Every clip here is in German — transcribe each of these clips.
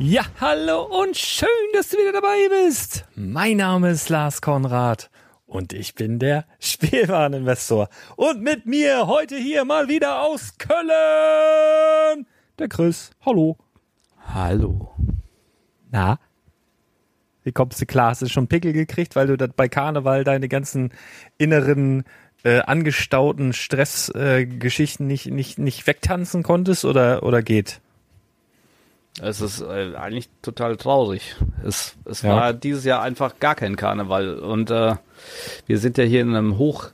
Ja, hallo und schön, dass du wieder dabei bist. Mein Name ist Lars Konrad und ich bin der Spielwareninvestor. Und mit mir heute hier mal wieder aus Köln, der Chris. Hallo. Hallo. Na? Wie kommst du klar? Hast du schon Pickel gekriegt, weil du bei Karneval deine ganzen inneren äh, angestauten Stressgeschichten äh, nicht, nicht, nicht wegtanzen konntest oder, oder geht? Es ist äh, eigentlich total traurig. Es, es ja. war dieses Jahr einfach gar kein Karneval. Und äh, wir sind ja hier in einem Hoch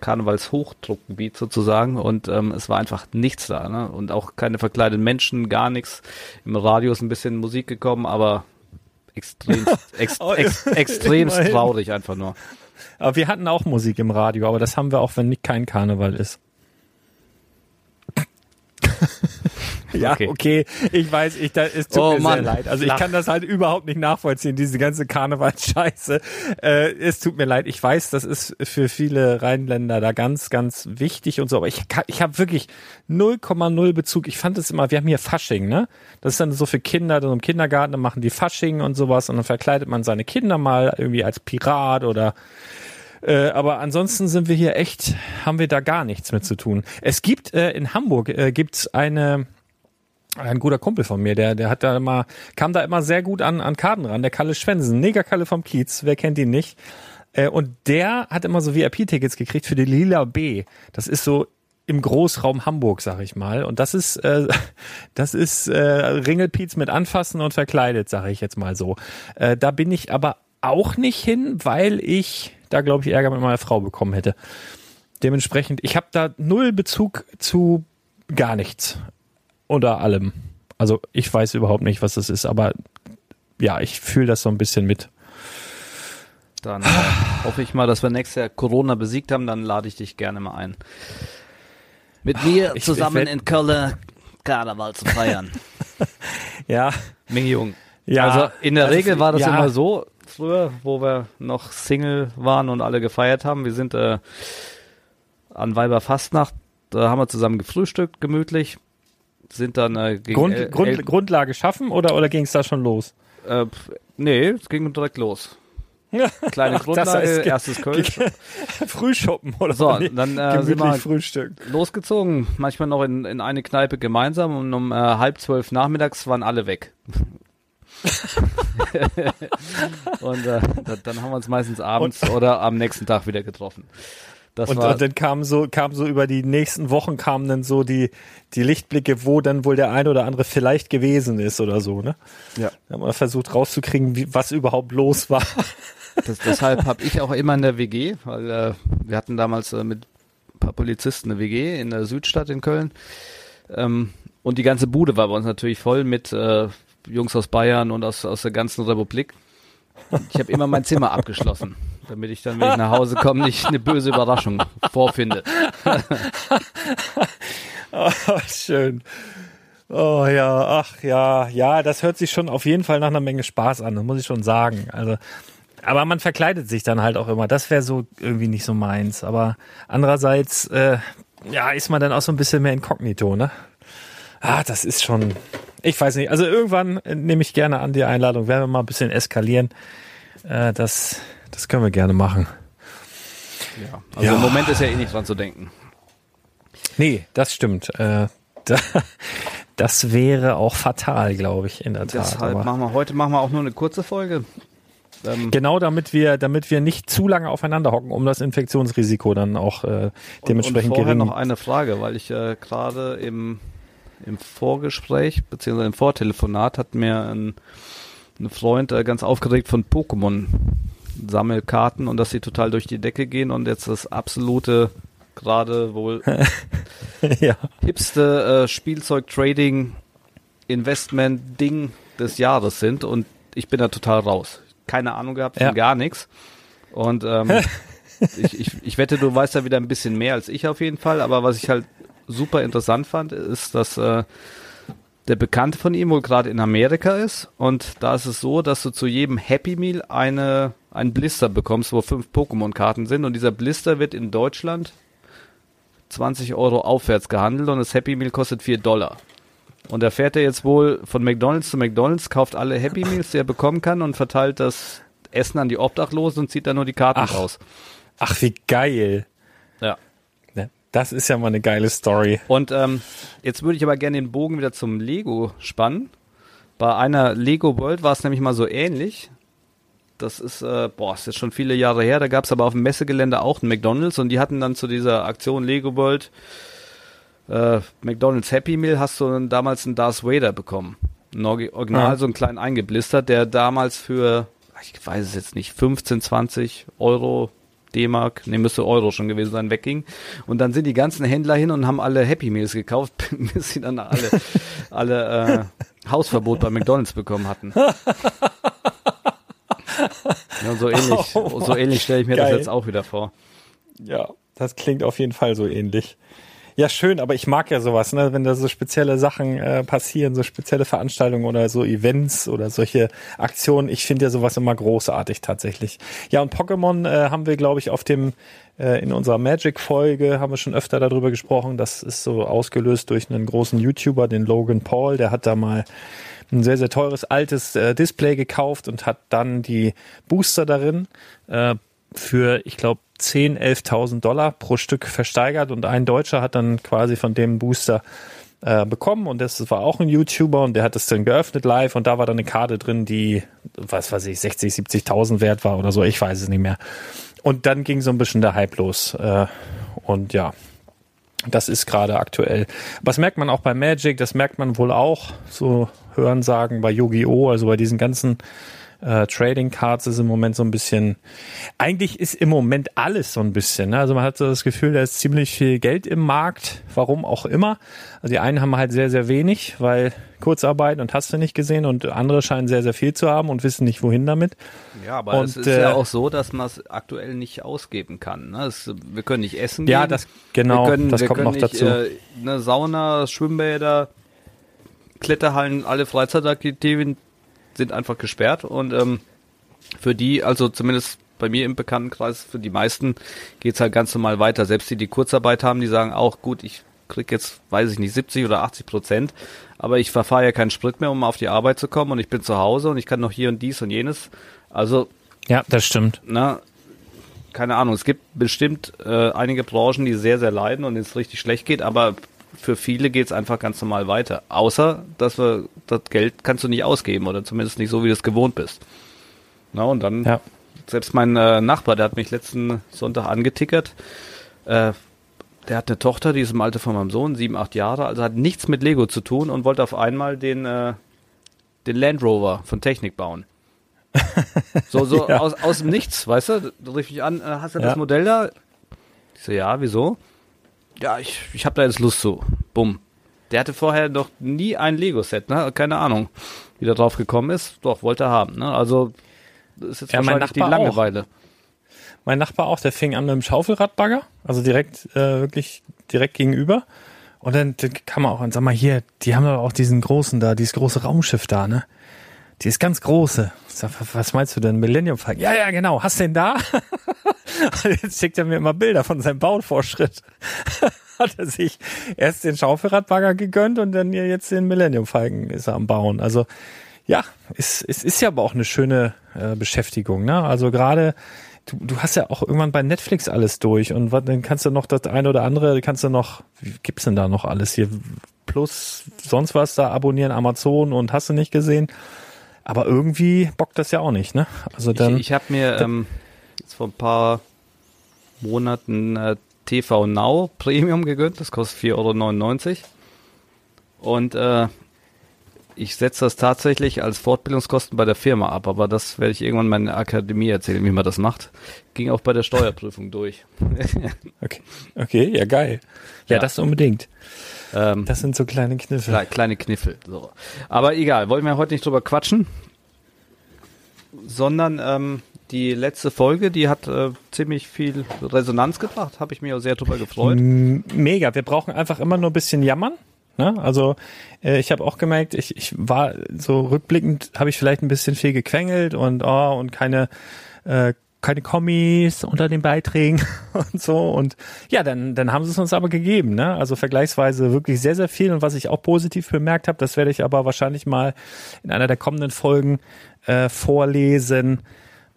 Karnevalshochdruckgebiet sozusagen und ähm, es war einfach nichts da. Ne? Und auch keine verkleideten Menschen, gar nichts. Im Radio ist ein bisschen Musik gekommen, aber extrem, ex, oh, ex, extremst traurig einfach nur. Aber wir hatten auch Musik im Radio, aber das haben wir auch, wenn nicht kein Karneval ist. Ja, okay. okay. Ich weiß, ich, da, es tut oh, mir Mann. sehr leid. Also ich kann das halt überhaupt nicht nachvollziehen, diese ganze Karnevalsscheiße. Äh, es tut mir leid. Ich weiß, das ist für viele Rheinländer da ganz, ganz wichtig und so. Aber ich, ich habe wirklich 0,0 Bezug. Ich fand es immer, wir haben hier Fasching, ne? Das ist dann so für Kinder, dann im Kindergarten, dann machen die Fasching und sowas und dann verkleidet man seine Kinder mal irgendwie als Pirat oder äh, aber ansonsten sind wir hier echt, haben wir da gar nichts mit zu tun. Es gibt äh, in Hamburg äh, gibt's eine ein guter Kumpel von mir, der, der hat da immer, kam da immer sehr gut an, an Karten ran, der Kalle Schwensen, Negerkalle vom Kiez, wer kennt ihn nicht? Äh, und der hat immer so VIP-Tickets gekriegt für die Lila B. Das ist so im Großraum Hamburg, sag ich mal. Und das ist, äh, das ist äh, Ringelpiez mit Anfassen und verkleidet, sage ich jetzt mal so. Äh, da bin ich aber auch nicht hin, weil ich da, glaube ich, Ärger mit meiner Frau bekommen hätte. Dementsprechend, ich habe da null Bezug zu gar nichts. Unter allem. Also ich weiß überhaupt nicht, was das ist, aber ja, ich fühle das so ein bisschen mit. Dann äh, hoffe ich mal, dass wir nächstes Jahr Corona besiegt haben, dann lade ich dich gerne mal ein. Mit mir ich, zusammen ich in Köln Karneval zu feiern. ja. Ming Jung. Ja. Also in der Regel war das ja. immer so, früher, wo wir noch Single waren und alle gefeiert haben. Wir sind äh, an Weiberfastnacht, da haben wir zusammen gefrühstückt, gemütlich. Sind dann äh, gegen Grund, El Grund, El Grundlage schaffen oder, oder ging es da schon los? Äh, nee, es ging direkt los. Kleine Grundlage, heißt, erstes Kölsch. Frühschoppen oder so. Dann äh, sind wir Frühstück. losgezogen, manchmal noch in, in eine Kneipe gemeinsam und um äh, halb zwölf nachmittags waren alle weg. und äh, dann haben wir uns meistens abends und, oder am nächsten Tag wieder getroffen. Das und, war, und dann kam so, kam so über die nächsten Wochen kamen dann so die, die Lichtblicke, wo dann wohl der eine oder andere vielleicht gewesen ist oder so, ne? Ja. Da haben wir versucht rauszukriegen, wie, was überhaupt los war. Das, deshalb habe ich auch immer in der WG, weil äh, wir hatten damals äh, mit ein paar Polizisten eine WG in der Südstadt in Köln. Ähm, und die ganze Bude war bei uns natürlich voll mit äh, Jungs aus Bayern und aus, aus der ganzen Republik. Ich habe immer mein Zimmer abgeschlossen, damit ich dann, wenn ich nach Hause komme, nicht eine böse Überraschung vorfinde. oh, schön. Oh ja, ach ja, ja, das hört sich schon auf jeden Fall nach einer Menge Spaß an, das muss ich schon sagen. Also, aber man verkleidet sich dann halt auch immer. Das wäre so irgendwie nicht so meins. Aber andererseits, äh, ja, ist man dann auch so ein bisschen mehr inkognito, ne? Ah, das ist schon, ich weiß nicht. Also irgendwann nehme ich gerne an die Einladung, werden wir mal ein bisschen eskalieren. Äh, das, das können wir gerne machen. Ja, also ja. im Moment ist ja eh nicht dran zu denken. Nee, das stimmt. Äh, da, das wäre auch fatal, glaube ich, in der Tat. Deshalb machen wir heute machen wir auch nur eine kurze Folge. Ähm, genau, damit wir, damit wir nicht zu lange aufeinander hocken, um das Infektionsrisiko dann auch äh, dementsprechend und, und vorher gering. noch eine Frage, weil ich äh, gerade im im Vorgespräch, beziehungsweise im Vortelefonat hat mir ein, ein Freund äh, ganz aufgeregt von Pokémon Sammelkarten und dass sie total durch die Decke gehen und jetzt das absolute gerade wohl ja. hipste äh, Spielzeug-Trading Investment-Ding des Jahres sind und ich bin da total raus. Keine Ahnung gehabt von ja. gar nichts. Und ähm, ich, ich, ich wette, du weißt ja wieder ein bisschen mehr als ich auf jeden Fall, aber was ich halt super interessant fand, ist, dass äh, der Bekannte von ihm wohl gerade in Amerika ist und da ist es so, dass du zu jedem Happy Meal eine einen Blister bekommst, wo fünf Pokémon-Karten sind und dieser Blister wird in Deutschland 20 Euro aufwärts gehandelt und das Happy Meal kostet 4 Dollar. Und da fährt er jetzt wohl von McDonalds zu McDonalds, kauft alle Happy Meals, die er bekommen kann und verteilt das Essen an die Obdachlosen und zieht dann nur die Karten ach, raus. Ach, wie geil. Ja. Das ist ja mal eine geile Story. Und ähm, jetzt würde ich aber gerne den Bogen wieder zum Lego spannen. Bei einer Lego World war es nämlich mal so ähnlich. Das ist, äh, boah, ist jetzt schon viele Jahre her. Da gab es aber auf dem Messegelände auch einen McDonalds und die hatten dann zu dieser Aktion Lego World äh, McDonalds Happy Meal hast du dann damals einen Darth Vader bekommen. Ein Original, ja. so einen kleinen eingeblistert, der damals für, ich weiß es jetzt nicht, 15, 20 Euro D-Mark, ne, müsste Euro schon gewesen sein, wegging. Und dann sind die ganzen Händler hin und haben alle Happy Meals gekauft, bis sie dann alle, alle äh, Hausverbot bei McDonalds bekommen hatten. Ja, so ähnlich, oh, so ähnlich stelle ich mir Geil. das jetzt auch wieder vor. Ja, das klingt auf jeden Fall so ähnlich. Ja, schön, aber ich mag ja sowas, ne? wenn da so spezielle Sachen äh, passieren, so spezielle Veranstaltungen oder so Events oder solche Aktionen. Ich finde ja sowas immer großartig tatsächlich. Ja, und Pokémon äh, haben wir, glaube ich, auf dem äh, in unserer Magic-Folge haben wir schon öfter darüber gesprochen. Das ist so ausgelöst durch einen großen YouTuber, den Logan Paul. Der hat da mal ein sehr, sehr teures altes äh, Display gekauft und hat dann die Booster darin äh, für, ich glaube, 10.000, 11.000 Dollar pro Stück versteigert. Und ein Deutscher hat dann quasi von dem Booster äh, bekommen. Und das war auch ein YouTuber und der hat das dann geöffnet live. Und da war dann eine Karte drin, die, was weiß ich, 60, 70.000 wert war oder so, ich weiß es nicht mehr. Und dann ging so ein bisschen der Hype los äh, und ja, das ist gerade aktuell. Was merkt man auch bei Magic, das merkt man wohl auch, so Hören sagen bei Yu-Gi-Oh!, also bei diesen ganzen äh, Trading Cards ist im Moment so ein bisschen, eigentlich ist im Moment alles so ein bisschen. Ne? Also man hat so das Gefühl, da ist ziemlich viel Geld im Markt, warum auch immer. Also die einen haben halt sehr, sehr wenig, weil Kurzarbeit und hast du nicht gesehen und andere scheinen sehr, sehr viel zu haben und wissen nicht, wohin damit. Ja, aber und, es ist äh, ja auch so, dass man es aktuell nicht ausgeben kann. Ne? Es, wir können nicht essen ja, gehen. Ja, das genau, können, das kommt noch nicht, dazu. Äh, eine Sauna, Schwimmbäder, Kletterhallen, alle Freizeitaktivitäten sind einfach gesperrt und ähm, für die, also zumindest bei mir im Bekanntenkreis, für die meisten geht's halt ganz normal weiter. Selbst die, die Kurzarbeit haben, die sagen auch, gut, ich krieg jetzt, weiß ich nicht, 70 oder 80 Prozent, aber ich verfahre ja keinen Sprit mehr, um auf die Arbeit zu kommen und ich bin zu Hause und ich kann noch hier und dies und jenes. Also ja, das stimmt. Na, keine Ahnung, es gibt bestimmt äh, einige Branchen, die sehr, sehr leiden und es richtig schlecht geht, aber für viele geht es einfach ganz normal weiter. Außer, dass wir das Geld kannst du nicht ausgeben oder zumindest nicht so, wie du es gewohnt bist. Na, und dann, ja. selbst mein äh, Nachbar, der hat mich letzten Sonntag angetickert. Äh, der hat eine Tochter, die ist im Alter von meinem Sohn, sieben, acht Jahre, also hat nichts mit Lego zu tun und wollte auf einmal den, äh, den Land Rover von Technik bauen. so, so ja. aus, aus dem Nichts, weißt du? Da rief ich an, äh, hast du ja. das Modell da? Ich so, ja, wieso? Ja, ich, ich habe da jetzt Lust zu. Bumm. Der hatte vorher noch nie ein Lego-Set, ne? Keine Ahnung, wie der drauf gekommen ist. Doch, wollte er haben, ne? Also, das ist jetzt ja, wahrscheinlich die Langeweile. Auch. Mein Nachbar auch, der fing an mit dem Schaufelradbagger, also direkt, äh, wirklich direkt gegenüber. Und dann, dann kam er auch und sag mal, hier, die haben doch auch diesen großen da, dieses große Raumschiff da, ne? Die ist ganz große. Sag, was meinst du denn? Millennium Falcon? Ja, ja, genau. Hast den da? Jetzt schickt er mir immer Bilder von seinem Bauvorschritt. Hat er sich erst den Schaufelradbagger gegönnt und dann jetzt den Millennium Falcon ist er am Bauen. Also ja, es, es ist ja aber auch eine schöne äh, Beschäftigung. Ne? Also gerade du, du hast ja auch irgendwann bei Netflix alles durch und was, dann kannst du noch das eine oder andere, kannst du noch, wie gibt's denn da noch alles hier? Plus sonst was da abonnieren, Amazon und hast du nicht gesehen. Aber irgendwie bockt das ja auch nicht, ne? Also dann. Ich, ich habe mir ähm, jetzt vor ein paar Monaten äh, TV Now Premium gegönnt. Das kostet 4,99 Euro. Und äh, ich setze das tatsächlich als Fortbildungskosten bei der Firma ab, aber das werde ich irgendwann meiner Akademie erzählen, wie man das macht. Ging auch bei der Steuerprüfung durch. okay. okay, ja geil. Ja, ja. das unbedingt. Ähm, das sind so kleine Kniffel. Kle kleine Kniffel. So. Aber egal, wollen wir heute nicht drüber quatschen, sondern ähm, die letzte Folge, die hat äh, ziemlich viel Resonanz gebracht. Habe ich mich auch sehr drüber gefreut. Mega. Wir brauchen einfach immer nur ein bisschen jammern. Ne? Also äh, ich habe auch gemerkt, ich, ich war so rückblickend, habe ich vielleicht ein bisschen viel gequengelt und oh, und keine äh, keine Kommis unter den Beiträgen und so. Und ja, dann, dann haben sie es uns aber gegeben. Ne? Also vergleichsweise wirklich sehr, sehr viel. Und was ich auch positiv bemerkt habe, das werde ich aber wahrscheinlich mal in einer der kommenden Folgen äh, vorlesen.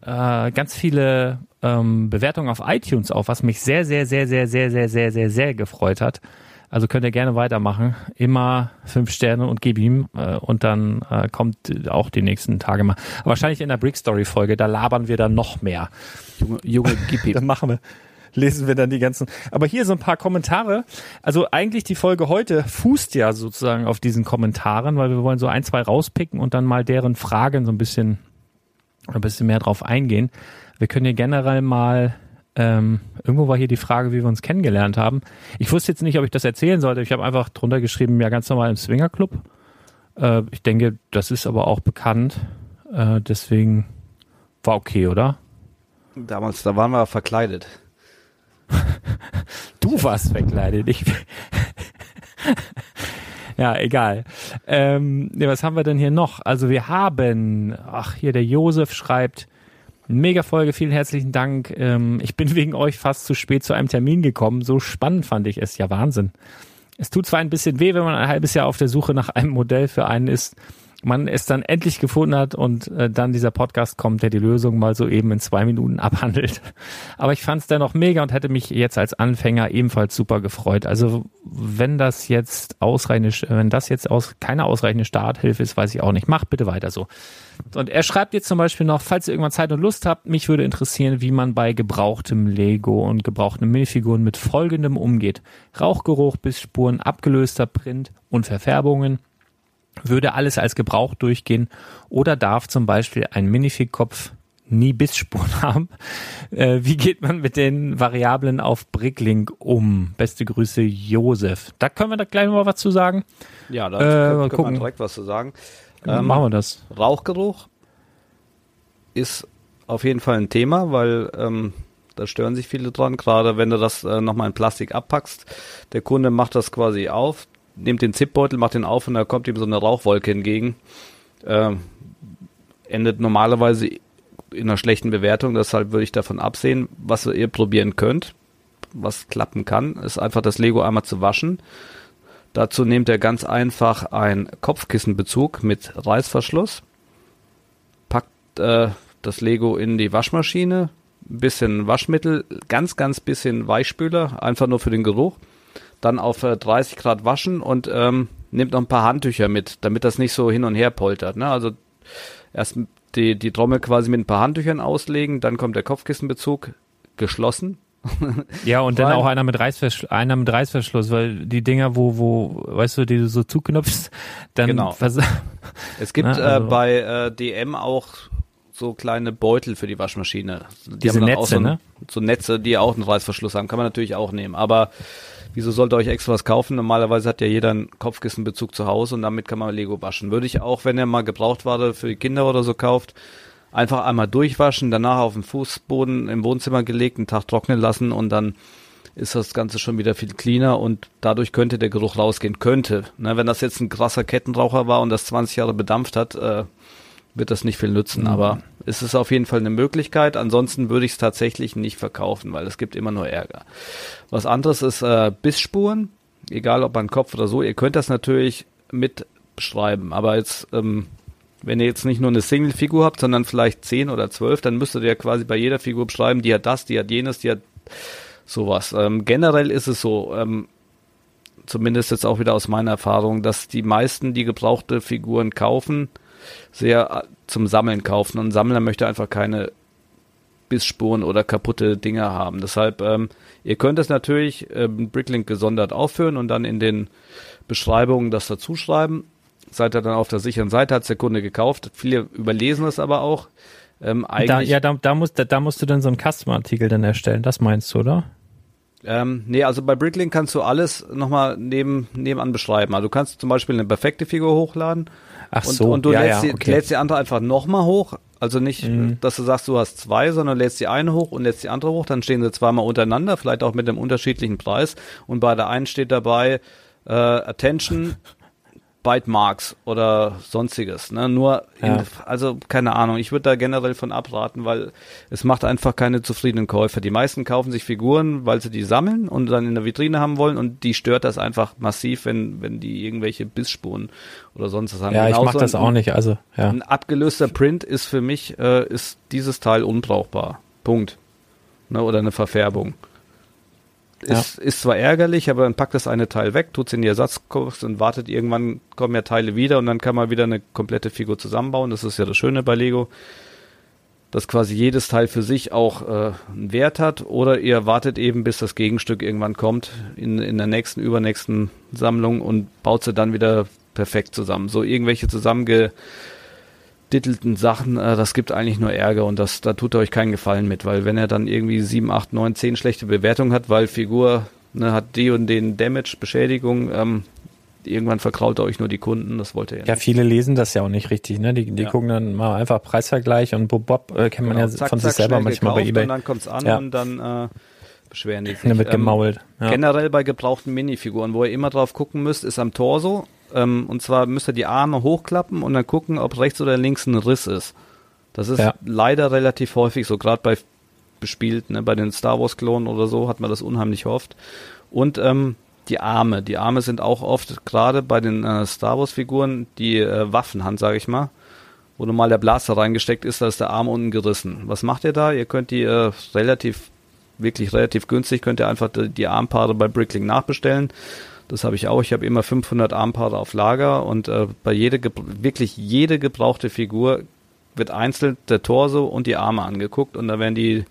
Äh, ganz viele ähm, Bewertungen auf iTunes auch, was mich sehr, sehr, sehr, sehr, sehr, sehr, sehr, sehr, sehr gefreut hat. Also könnt ihr gerne weitermachen. Immer fünf Sterne und gib ihm. Äh, und dann äh, kommt auch die nächsten Tage mal. Aber wahrscheinlich in der Brick Story Folge, da labern wir dann noch mehr. Junge, Junge gib ihm. dann machen wir lesen wir dann die ganzen. Aber hier so ein paar Kommentare. Also eigentlich die Folge heute fußt ja sozusagen auf diesen Kommentaren, weil wir wollen so ein, zwei rauspicken und dann mal deren Fragen so ein bisschen, ein bisschen mehr drauf eingehen. Wir können hier generell mal ähm, irgendwo war hier die Frage, wie wir uns kennengelernt haben. Ich wusste jetzt nicht, ob ich das erzählen sollte. Ich habe einfach drunter geschrieben, ja, ganz normal im Swingerclub. Äh, ich denke, das ist aber auch bekannt. Äh, deswegen war okay, oder? Damals, da waren wir verkleidet. du warst verkleidet. Ich. ja, egal. Ähm, was haben wir denn hier noch? Also wir haben, ach, hier der Josef schreibt, Mega Folge, vielen herzlichen Dank. Ähm, ich bin wegen euch fast zu spät zu einem Termin gekommen. So spannend fand ich es. Ja, Wahnsinn. Es tut zwar ein bisschen weh, wenn man ein halbes Jahr auf der Suche nach einem Modell für einen ist, man es dann endlich gefunden hat und äh, dann dieser Podcast kommt, der die Lösung mal so eben in zwei Minuten abhandelt. Aber ich fand es dennoch mega und hätte mich jetzt als Anfänger ebenfalls super gefreut. Also wenn das jetzt ausreichende, wenn das jetzt aus, keine ausreichende Starthilfe ist, weiß ich auch nicht. Macht bitte weiter so. Und er schreibt jetzt zum Beispiel noch, falls ihr irgendwann Zeit und Lust habt, mich würde interessieren, wie man bei gebrauchtem Lego und gebrauchten Minifiguren mit folgendem umgeht. Rauchgeruch, Bissspuren, abgelöster Print und Verfärbungen. Würde alles als gebraucht durchgehen oder darf zum Beispiel ein Minifig-Kopf nie Bissspuren haben. Äh, wie geht man mit den Variablen auf Bricklink um? Beste Grüße, Josef. Da können wir da gleich mal was zu sagen. Ja, da äh, können, können wir direkt was zu sagen. Ähm, machen wir das. Rauchgeruch ist auf jeden Fall ein Thema, weil ähm, da stören sich viele dran, gerade wenn du das äh, nochmal in Plastik abpackst. Der Kunde macht das quasi auf, nimmt den Zipbeutel, macht den auf und da kommt ihm so eine Rauchwolke entgegen. Ähm, endet normalerweise in einer schlechten Bewertung, deshalb würde ich davon absehen. Was ihr probieren könnt, was klappen kann, ist einfach das Lego einmal zu waschen Dazu nehmt ihr ganz einfach ein Kopfkissenbezug mit Reißverschluss, packt äh, das Lego in die Waschmaschine, ein bisschen Waschmittel, ganz, ganz bisschen Weichspüler, einfach nur für den Geruch, dann auf äh, 30 Grad waschen und ähm, nehmt noch ein paar Handtücher mit, damit das nicht so hin und her poltert. Ne? Also erst die, die Trommel quasi mit ein paar Handtüchern auslegen, dann kommt der Kopfkissenbezug geschlossen, ja, und dann auch einer mit, Reißverschluss, einer mit Reißverschluss, weil die Dinger, wo, wo, weißt du, die du so zuknüpfst, dann. Genau. es gibt Na, äh, also, äh, bei äh, DM auch so kleine Beutel für die Waschmaschine. Die diese Netze, so, ne? So Netze, die auch einen Reißverschluss haben, kann man natürlich auch nehmen. Aber wieso sollte euch extra was kaufen? Normalerweise hat ja jeder einen Kopfkissenbezug zu Hause und damit kann man Lego waschen. Würde ich auch, wenn ihr mal Gebrauchtware für die Kinder oder so kauft, einfach einmal durchwaschen, danach auf den Fußboden im Wohnzimmer gelegt, einen Tag trocknen lassen und dann ist das Ganze schon wieder viel cleaner und dadurch könnte der Geruch rausgehen. Könnte. Ne, wenn das jetzt ein krasser Kettenraucher war und das 20 Jahre bedampft hat, äh, wird das nicht viel nützen. Mhm. Aber es ist auf jeden Fall eine Möglichkeit. Ansonsten würde ich es tatsächlich nicht verkaufen, weil es gibt immer nur Ärger. Was anderes ist äh, Bissspuren, egal ob an Kopf oder so. Ihr könnt das natürlich mit beschreiben, aber jetzt ähm, wenn ihr jetzt nicht nur eine Single-Figur habt, sondern vielleicht zehn oder zwölf, dann müsstet ihr quasi bei jeder Figur beschreiben, die hat das, die hat jenes, die hat sowas. Ähm, generell ist es so, ähm, zumindest jetzt auch wieder aus meiner Erfahrung, dass die meisten, die gebrauchte Figuren kaufen, sehr äh, zum Sammeln kaufen. Und ein Sammler möchte einfach keine Bissspuren oder kaputte Dinge haben. Deshalb, ähm, ihr könnt es natürlich ähm, Bricklink gesondert aufführen und dann in den Beschreibungen das dazuschreiben seid ihr dann auf der sicheren Seite, hat der Kunde gekauft. Viele überlesen es aber auch. Ähm, eigentlich, da, ja, da, da, musst, da, da musst du dann so einen Customer-Artikel dann erstellen, das meinst du, oder? Ähm, nee, also bei Bricklink kannst du alles nochmal neben, nebenan beschreiben. Also du kannst zum Beispiel eine perfekte Figur hochladen. Ach und, so, und du ja, lädst, ja, die, okay. lädst die andere einfach nochmal hoch. Also nicht, mhm. dass du sagst, du hast zwei, sondern lädst die eine hoch und lädst die andere hoch. Dann stehen sie zweimal untereinander, vielleicht auch mit einem unterschiedlichen Preis. Und bei der einen steht dabei, äh, Attention, Byte Marks oder sonstiges. Ne? Nur, in, ja. also keine Ahnung, ich würde da generell von abraten, weil es macht einfach keine zufriedenen Käufer. Die meisten kaufen sich Figuren, weil sie die sammeln und dann in der Vitrine haben wollen und die stört das einfach massiv, wenn, wenn die irgendwelche Bissspuren oder sonst was haben. Ja, ich mache das auch nicht. Also ja. Ein abgelöster Print ist für mich, äh, ist dieses Teil unbrauchbar. Punkt. Ne? Oder eine Verfärbung. Ist, ja. ist zwar ärgerlich, aber dann packt das eine Teil weg, tut es in die Ersatzkurs und wartet irgendwann kommen ja Teile wieder und dann kann man wieder eine komplette Figur zusammenbauen. Das ist ja das Schöne bei Lego, dass quasi jedes Teil für sich auch äh, einen Wert hat. Oder ihr wartet eben, bis das Gegenstück irgendwann kommt in, in der nächsten, übernächsten Sammlung und baut sie dann wieder perfekt zusammen. So irgendwelche zusammenge dittelten Sachen, äh, das gibt eigentlich nur Ärger und das, da tut er euch keinen Gefallen mit, weil wenn er dann irgendwie 7, 8, 9, 10 schlechte Bewertungen hat, weil Figur ne, hat die und den Damage, Beschädigung, ähm, irgendwann verkraut er euch nur die Kunden, das wollte er ja. Ja, viele lesen das ja auch nicht richtig, ne? Die, die ja. gucken dann mal einfach Preisvergleich und Bob, Bob äh, kennt man genau. ja zack, von zack, sich selber manchmal bei eBay. Und dann kommt's an ja. und dann äh, beschweren die sich. Dann wird gemault. Ähm, ja. Generell bei gebrauchten Minifiguren, wo ihr immer drauf gucken müsst, ist am Torso ähm, und zwar müsst ihr die Arme hochklappen und dann gucken, ob rechts oder links ein Riss ist. Das ist ja. leider relativ häufig so, gerade bei bespielt, ne, bei den Star Wars Klonen oder so hat man das unheimlich oft. Und ähm, die Arme. Die Arme sind auch oft, gerade bei den äh, Star Wars-Figuren, die äh, Waffenhand, sage ich mal, wo normal der Blaster reingesteckt ist, da ist der Arm unten gerissen. Was macht ihr da? Ihr könnt die äh, relativ, wirklich relativ günstig, könnt ihr einfach die, die Armpaare bei Brickling nachbestellen. Das habe ich auch. Ich habe immer 500 Armpaare auf Lager und äh, bei jede, wirklich jede gebrauchte Figur wird einzeln der Torso und die Arme angeguckt und da werden die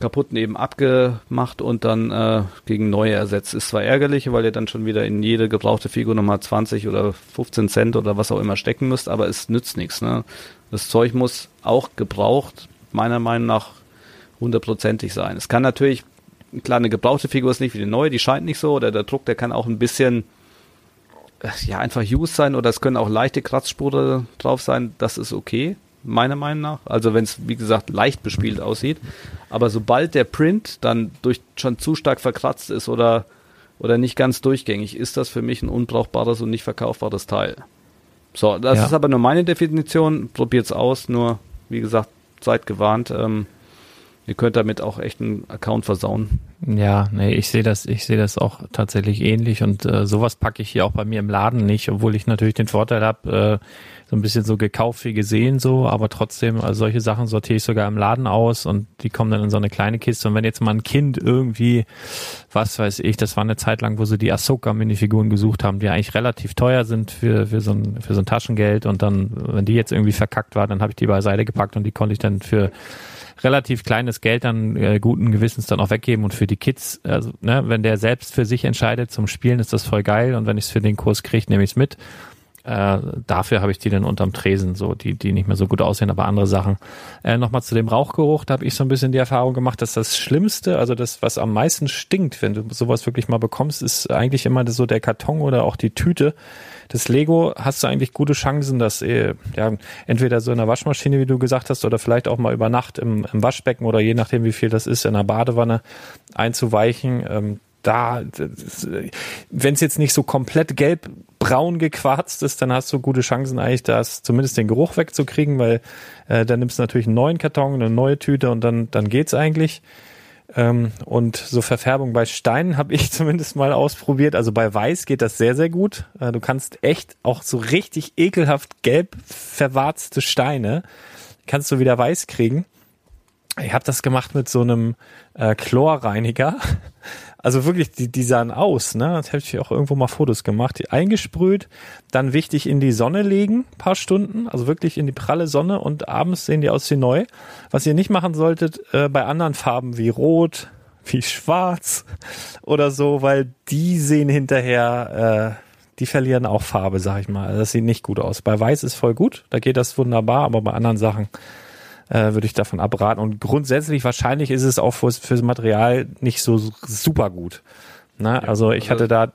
kaputten eben abgemacht und dann äh, gegen neue ersetzt. Ist zwar ärgerlich, weil ihr dann schon wieder in jede gebrauchte Figur nochmal 20 oder 15 Cent oder was auch immer stecken müsst, aber es nützt nichts. Ne? Das Zeug muss auch gebraucht, meiner Meinung nach, hundertprozentig sein. Es kann natürlich, klar, eine gebrauchte Figur ist nicht wie die neue, die scheint nicht so, oder der Druck, der kann auch ein bisschen äh, ja, einfach used sein oder es können auch leichte Kratzspuren drauf sein, das ist okay meiner Meinung nach. Also wenn es, wie gesagt, leicht bespielt aussieht. Aber sobald der Print dann durch schon zu stark verkratzt ist oder, oder nicht ganz durchgängig, ist das für mich ein unbrauchbares und nicht verkaufbares Teil. So, das ja. ist aber nur meine Definition. Probiert's aus, nur, wie gesagt, seid gewarnt. Ähm, ihr könnt damit auch echt einen Account versauen. Ja, nee, ich sehe das, ich sehe das auch tatsächlich ähnlich und äh, sowas packe ich hier auch bei mir im Laden nicht, obwohl ich natürlich den Vorteil habe, äh, so ein bisschen so gekauft wie gesehen so, aber trotzdem, also solche Sachen sortiere ich sogar im Laden aus und die kommen dann in so eine kleine Kiste. Und wenn jetzt mal ein Kind irgendwie, was weiß ich, das war eine Zeit lang, wo sie die Ahsoka-Minifiguren gesucht haben, die eigentlich relativ teuer sind für, für, so ein, für so ein Taschengeld und dann, wenn die jetzt irgendwie verkackt war, dann habe ich die beiseite gepackt und die konnte ich dann für relativ kleines Geld dann äh, guten Gewissens dann auch weggeben und für die Kids, also ne, wenn der selbst für sich entscheidet zum Spielen, ist das voll geil und wenn ich es für den Kurs kriege, nehme ich es mit äh, dafür habe ich die dann unterm Tresen, so die, die nicht mehr so gut aussehen, aber andere Sachen. Äh, Nochmal zu dem Rauchgeruch, da habe ich so ein bisschen die Erfahrung gemacht, dass das Schlimmste, also das, was am meisten stinkt, wenn du sowas wirklich mal bekommst, ist eigentlich immer so der Karton oder auch die Tüte. Das Lego hast du eigentlich gute Chancen, dass äh, ja, entweder so in der Waschmaschine, wie du gesagt hast, oder vielleicht auch mal über Nacht im, im Waschbecken oder je nachdem, wie viel das ist, in der Badewanne einzuweichen. Ähm, da, wenn es jetzt nicht so komplett gelb-braun gequarzt ist, dann hast du gute Chancen eigentlich, das zumindest den Geruch wegzukriegen, weil äh, dann nimmst du natürlich einen neuen Karton, eine neue Tüte und dann, dann geht's eigentlich. Ähm, und so Verfärbung bei Steinen habe ich zumindest mal ausprobiert. Also bei Weiß geht das sehr, sehr gut. Äh, du kannst echt auch so richtig ekelhaft gelb verwarzte Steine, kannst du wieder weiß kriegen. Ich habe das gemacht mit so einem äh, Chlorreiniger. Also wirklich, die, die sahen aus, ne? Das hätte ich auch irgendwo mal Fotos gemacht. Die eingesprüht, dann wichtig in die Sonne legen, paar Stunden, also wirklich in die pralle Sonne und abends sehen die aus wie neu. Was ihr nicht machen solltet äh, bei anderen Farben wie Rot, wie Schwarz oder so, weil die sehen hinterher, äh, die verlieren auch Farbe, sag ich mal. Also das sieht nicht gut aus. Bei Weiß ist voll gut, da geht das wunderbar, aber bei anderen Sachen äh, würde ich davon abraten. Und grundsätzlich wahrscheinlich ist es auch fürs, fürs Material nicht so super gut. Ne? Ja, also ich also, hatte da,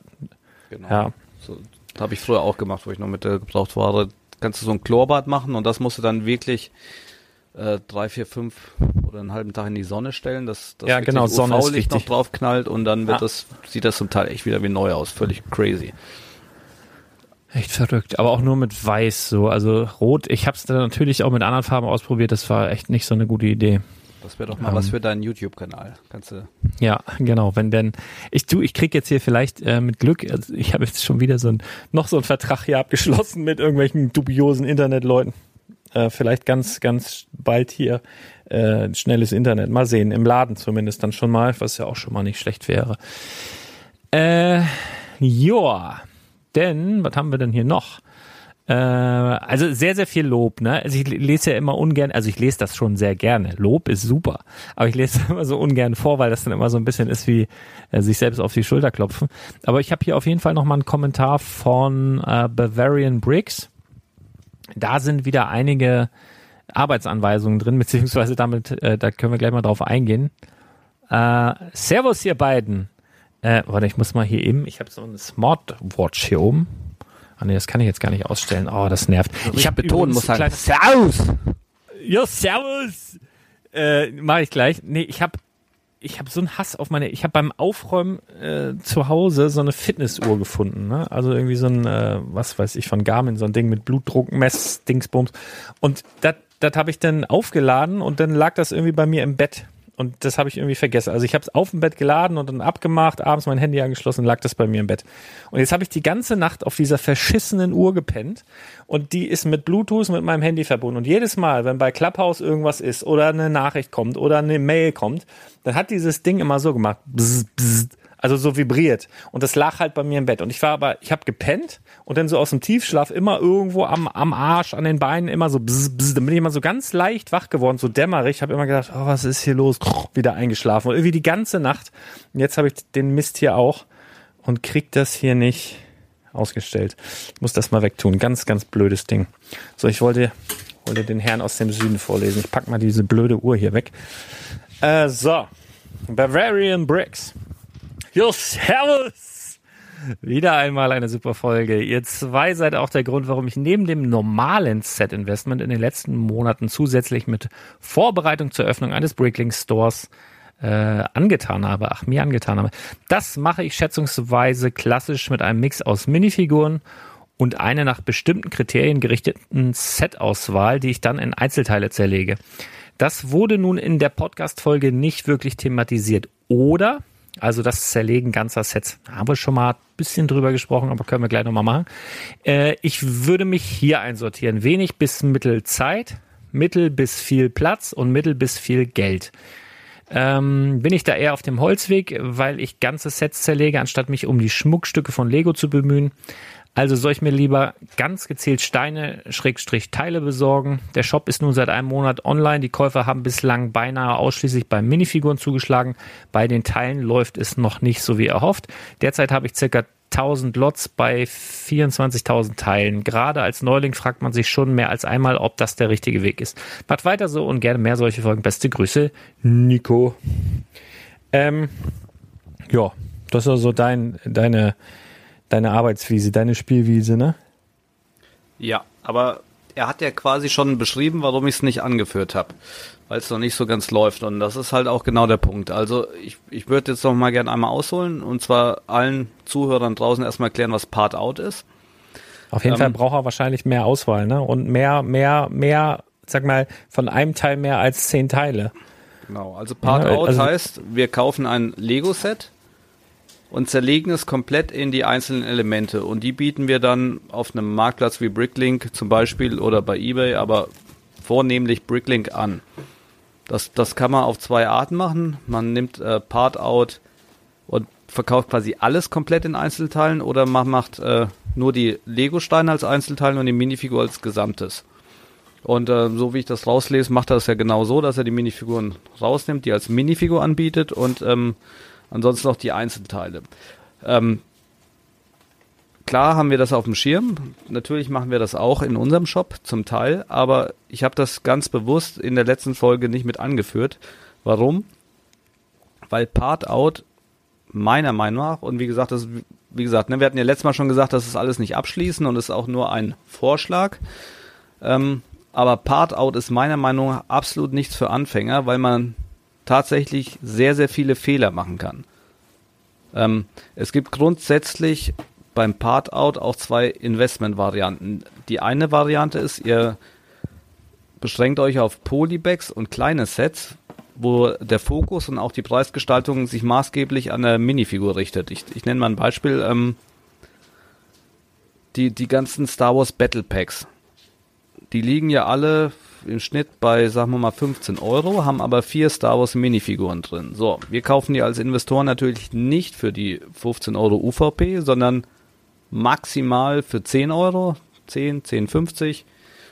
genau. ja. So, habe ich früher auch gemacht, wo ich noch mit der Gebrauchtware, kannst du so ein Chlorbad machen und das musst du dann wirklich äh, drei, vier, fünf oder einen halben Tag in die Sonne stellen, dass das ja, genau, UV-Licht noch drauf knallt und dann wird ja. das, sieht das zum Teil echt wieder wie neu aus. Völlig crazy. Echt verrückt, aber auch nur mit Weiß so. Also Rot, ich habe es dann natürlich auch mit anderen Farben ausprobiert, das war echt nicht so eine gute Idee. Das wäre doch mal ähm, was für deinen YouTube-Kanal. Kannst du. Ja, genau. Wenn denn ich du, ich krieg jetzt hier vielleicht äh, mit Glück, also ich habe jetzt schon wieder so ein noch so ein Vertrag hier abgeschlossen mit irgendwelchen dubiosen Internetleuten. Äh, vielleicht ganz ganz bald hier äh, schnelles Internet. Mal sehen, im Laden zumindest dann schon mal, was ja auch schon mal nicht schlecht wäre. Äh, joa. Denn, was haben wir denn hier noch? Äh, also sehr, sehr viel Lob, ne? Also ich lese ja immer ungern, also ich lese das schon sehr gerne. Lob ist super, aber ich lese immer so ungern vor, weil das dann immer so ein bisschen ist wie äh, sich selbst auf die Schulter klopfen. Aber ich habe hier auf jeden Fall nochmal einen Kommentar von äh, Bavarian Bricks. Da sind wieder einige Arbeitsanweisungen drin, beziehungsweise damit, äh, da können wir gleich mal drauf eingehen. Äh, Servus ihr beiden. Äh, warte, ich muss mal hier eben, ich habe so eine Smartwatch hier oben. Ah nee, das kann ich jetzt gar nicht ausstellen. Oh, das nervt. Also ich habe betonen muss sagen, Servus! Ja, Servus! Äh, mach ich gleich. Nee, ich habe ich habe so einen Hass auf meine, ich habe beim Aufräumen äh, zu Hause so eine Fitnessuhr gefunden, ne? Also irgendwie so ein, äh, was weiß ich, von Garmin, so ein Ding mit Blutdruck, Mess, Dingsbums. Und das habe ich dann aufgeladen und dann lag das irgendwie bei mir im Bett Und das habe ich irgendwie vergessen. Also ich habe es auf dem Bett geladen und dann abgemacht, abends mein Handy angeschlossen, lag das bei mir im Bett. Und jetzt habe ich die ganze Nacht auf dieser verschissenen Uhr gepennt und die ist mit Bluetooth mit meinem Handy verbunden. Und jedes Mal, wenn bei Clubhouse irgendwas ist oder eine Nachricht kommt oder eine Mail kommt, dann hat dieses Ding immer so gemacht. Bzz, bzz, also so vibriert. Und das lag halt bei mir im Bett. Und ich war aber, ich habe gepennt und dann so aus dem Tiefschlaf immer irgendwo am, am Arsch, an den Beinen immer so bzz, bzz, dann bin ich immer so ganz leicht wach geworden, so dämmerig. Ich habe immer gedacht, oh, was ist hier los? Wieder eingeschlafen. Und irgendwie die ganze Nacht. Und jetzt habe ich den Mist hier auch und krieg das hier nicht ausgestellt. Ich muss das mal wegtun. Ganz, ganz blödes Ding. So, ich wollte, wollte den Herrn aus dem Süden vorlesen. Ich pack mal diese blöde Uhr hier weg. Äh, so. Bavarian Bricks. Jo, servus! Wieder einmal eine super Folge. Ihr zwei seid auch der Grund, warum ich neben dem normalen Set-Investment in den letzten Monaten zusätzlich mit Vorbereitung zur Öffnung eines Bricklink Stores äh, angetan habe, ach mir angetan habe. Das mache ich schätzungsweise klassisch mit einem Mix aus Minifiguren und eine nach bestimmten Kriterien gerichteten Set-Auswahl, die ich dann in Einzelteile zerlege. Das wurde nun in der Podcast-Folge nicht wirklich thematisiert. Oder also das Zerlegen ganzer Sets. Haben wir schon mal ein bisschen drüber gesprochen, aber können wir gleich nochmal machen. Äh, ich würde mich hier einsortieren. Wenig bis mittel Zeit, mittel bis viel Platz und mittel bis viel Geld. Ähm, bin ich da eher auf dem Holzweg, weil ich ganze Sets zerlege, anstatt mich um die Schmuckstücke von Lego zu bemühen. Also soll ich mir lieber ganz gezielt Steine, Schrägstrich Teile besorgen. Der Shop ist nun seit einem Monat online. Die Käufer haben bislang beinahe ausschließlich bei Minifiguren zugeschlagen. Bei den Teilen läuft es noch nicht so wie erhofft. Derzeit habe ich circa 1000 Lots bei 24.000 Teilen. Gerade als Neuling fragt man sich schon mehr als einmal, ob das der richtige Weg ist. Macht weiter so und gerne mehr solche Folgen. Beste Grüße, Nico. Ähm, ja, das ist also dein, deine deine Arbeitswiese, deine Spielwiese, ne? Ja, aber er hat ja quasi schon beschrieben, warum ich es nicht angeführt habe, weil es noch nicht so ganz läuft. Und das ist halt auch genau der Punkt. Also ich, ich würde jetzt noch mal gerne einmal ausholen und zwar allen Zuhörern draußen erstmal erklären, was Part Out ist. Auf jeden ähm, Fall braucht er wahrscheinlich mehr Auswahl, ne? Und mehr, mehr, mehr, sag mal, von einem Teil mehr als zehn Teile. Genau, also Part Out also heißt, wir kaufen ein Lego-Set und zerlegen es komplett in die einzelnen Elemente. Und die bieten wir dann auf einem Marktplatz wie Bricklink zum Beispiel oder bei eBay, aber vornehmlich Bricklink an. Das, das kann man auf zwei Arten machen. Man nimmt äh, Part out und verkauft quasi alles komplett in Einzelteilen oder man macht äh, nur die Lego-Steine als Einzelteile und die Minifigur als Gesamtes. Und äh, so wie ich das rauslese, macht er das ja genau so, dass er die Minifiguren rausnimmt, die als Minifigur anbietet und ähm, Ansonsten noch die Einzelteile. Ähm, klar haben wir das auf dem Schirm. Natürlich machen wir das auch in unserem Shop zum Teil, aber ich habe das ganz bewusst in der letzten Folge nicht mit angeführt. Warum? Weil Part Out meiner Meinung nach und wie gesagt, das wie gesagt, ne, wir hatten ja letztes Mal schon gesagt, das ist alles nicht abschließen und ist auch nur ein Vorschlag. Ähm, aber Part Out ist meiner Meinung nach absolut nichts für Anfänger, weil man tatsächlich sehr, sehr viele Fehler machen kann. Ähm, es gibt grundsätzlich beim Part-Out auch zwei Investment-Varianten. Die eine Variante ist, ihr beschränkt euch auf Polybags und kleine Sets, wo der Fokus und auch die Preisgestaltung sich maßgeblich an der Minifigur richtet. Ich, ich nenne mal ein Beispiel. Ähm, die, die ganzen Star Wars Battle Packs. Die liegen ja alle im Schnitt bei, sagen wir mal, 15 Euro, haben aber vier Star Wars Minifiguren drin. So, wir kaufen die als Investoren natürlich nicht für die 15 Euro UVP, sondern maximal für 10 Euro, 10, 10, 50,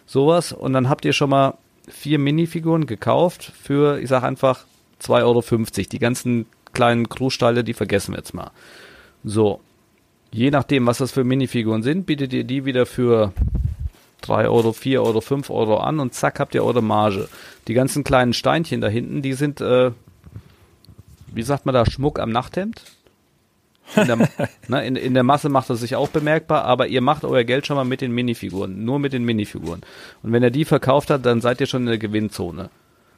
sowas. Und dann habt ihr schon mal vier Minifiguren gekauft für, ich sag einfach, 2,50 Euro. Die ganzen kleinen Crewsteile, die vergessen wir jetzt mal. So. Je nachdem, was das für Minifiguren sind, bietet ihr die wieder für 3 Euro, 4 Euro, 5 Euro an und zack habt ihr eure Marge. Die ganzen kleinen Steinchen da hinten, die sind, äh, wie sagt man da, Schmuck am Nachthemd. In der, ne, in, in der Masse macht das sich auch bemerkbar, aber ihr macht euer Geld schon mal mit den Minifiguren, nur mit den Minifiguren. Und wenn er die verkauft hat, dann seid ihr schon in der Gewinnzone.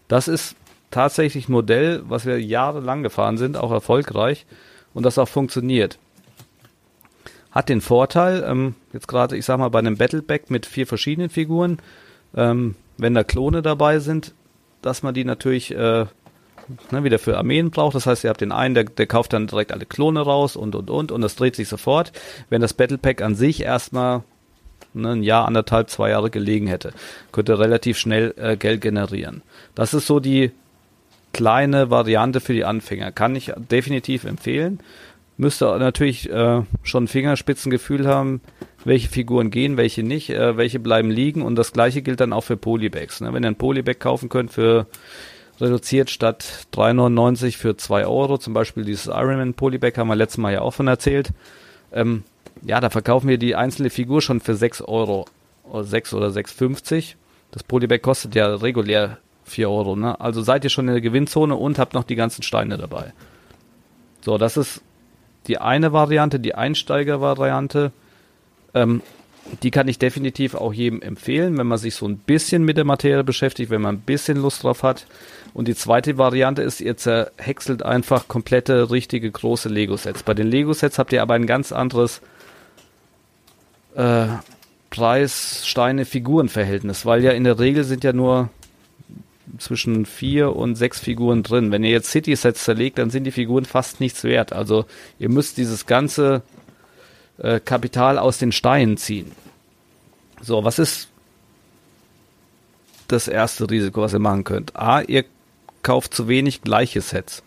Das ist tatsächlich ein Modell, was wir jahrelang gefahren sind, auch erfolgreich und das auch funktioniert. Hat den Vorteil, ähm, jetzt gerade, ich sag mal, bei einem Battleback mit vier verschiedenen Figuren, ähm, wenn da Klone dabei sind, dass man die natürlich äh, ne, wieder für Armeen braucht. Das heißt, ihr habt den einen, der, der kauft dann direkt alle Klone raus und und und und das dreht sich sofort. Wenn das Battle Pack an sich erstmal ne, ein Jahr, anderthalb, zwei Jahre gelegen hätte, könnte relativ schnell äh, Geld generieren. Das ist so die kleine Variante für die Anfänger. Kann ich definitiv empfehlen. Müsste natürlich äh, schon Fingerspitzengefühl haben, welche Figuren gehen, welche nicht, äh, welche bleiben liegen und das gleiche gilt dann auch für Polybags. Ne? Wenn ihr ein Polybag kaufen könnt für reduziert statt 3,99 für 2 Euro, zum Beispiel dieses Ironman Polybag haben wir letztes Mal ja auch von erzählt, ähm, ja, da verkaufen wir die einzelne Figur schon für 6 Euro, oder 6 oder 6,50. Das Polybag kostet ja regulär 4 Euro, ne? Also seid ihr schon in der Gewinnzone und habt noch die ganzen Steine dabei. So, das ist die eine Variante, die Einsteiger-Variante. Ähm, die kann ich definitiv auch jedem empfehlen, wenn man sich so ein bisschen mit der Materie beschäftigt, wenn man ein bisschen Lust drauf hat. Und die zweite Variante ist, ihr zerhäckselt einfach komplette, richtige, große Lego-Sets. Bei den Lego-Sets habt ihr aber ein ganz anderes äh, Preis-Steine-Figuren-Verhältnis, weil ja in der Regel sind ja nur zwischen vier und sechs Figuren drin. Wenn ihr jetzt City-Sets zerlegt, dann sind die Figuren fast nichts wert. Also ihr müsst dieses ganze äh, Kapital aus den Steinen ziehen. So, was ist das erste Risiko, was ihr machen könnt? A, ihr kauft zu wenig gleiche Sets.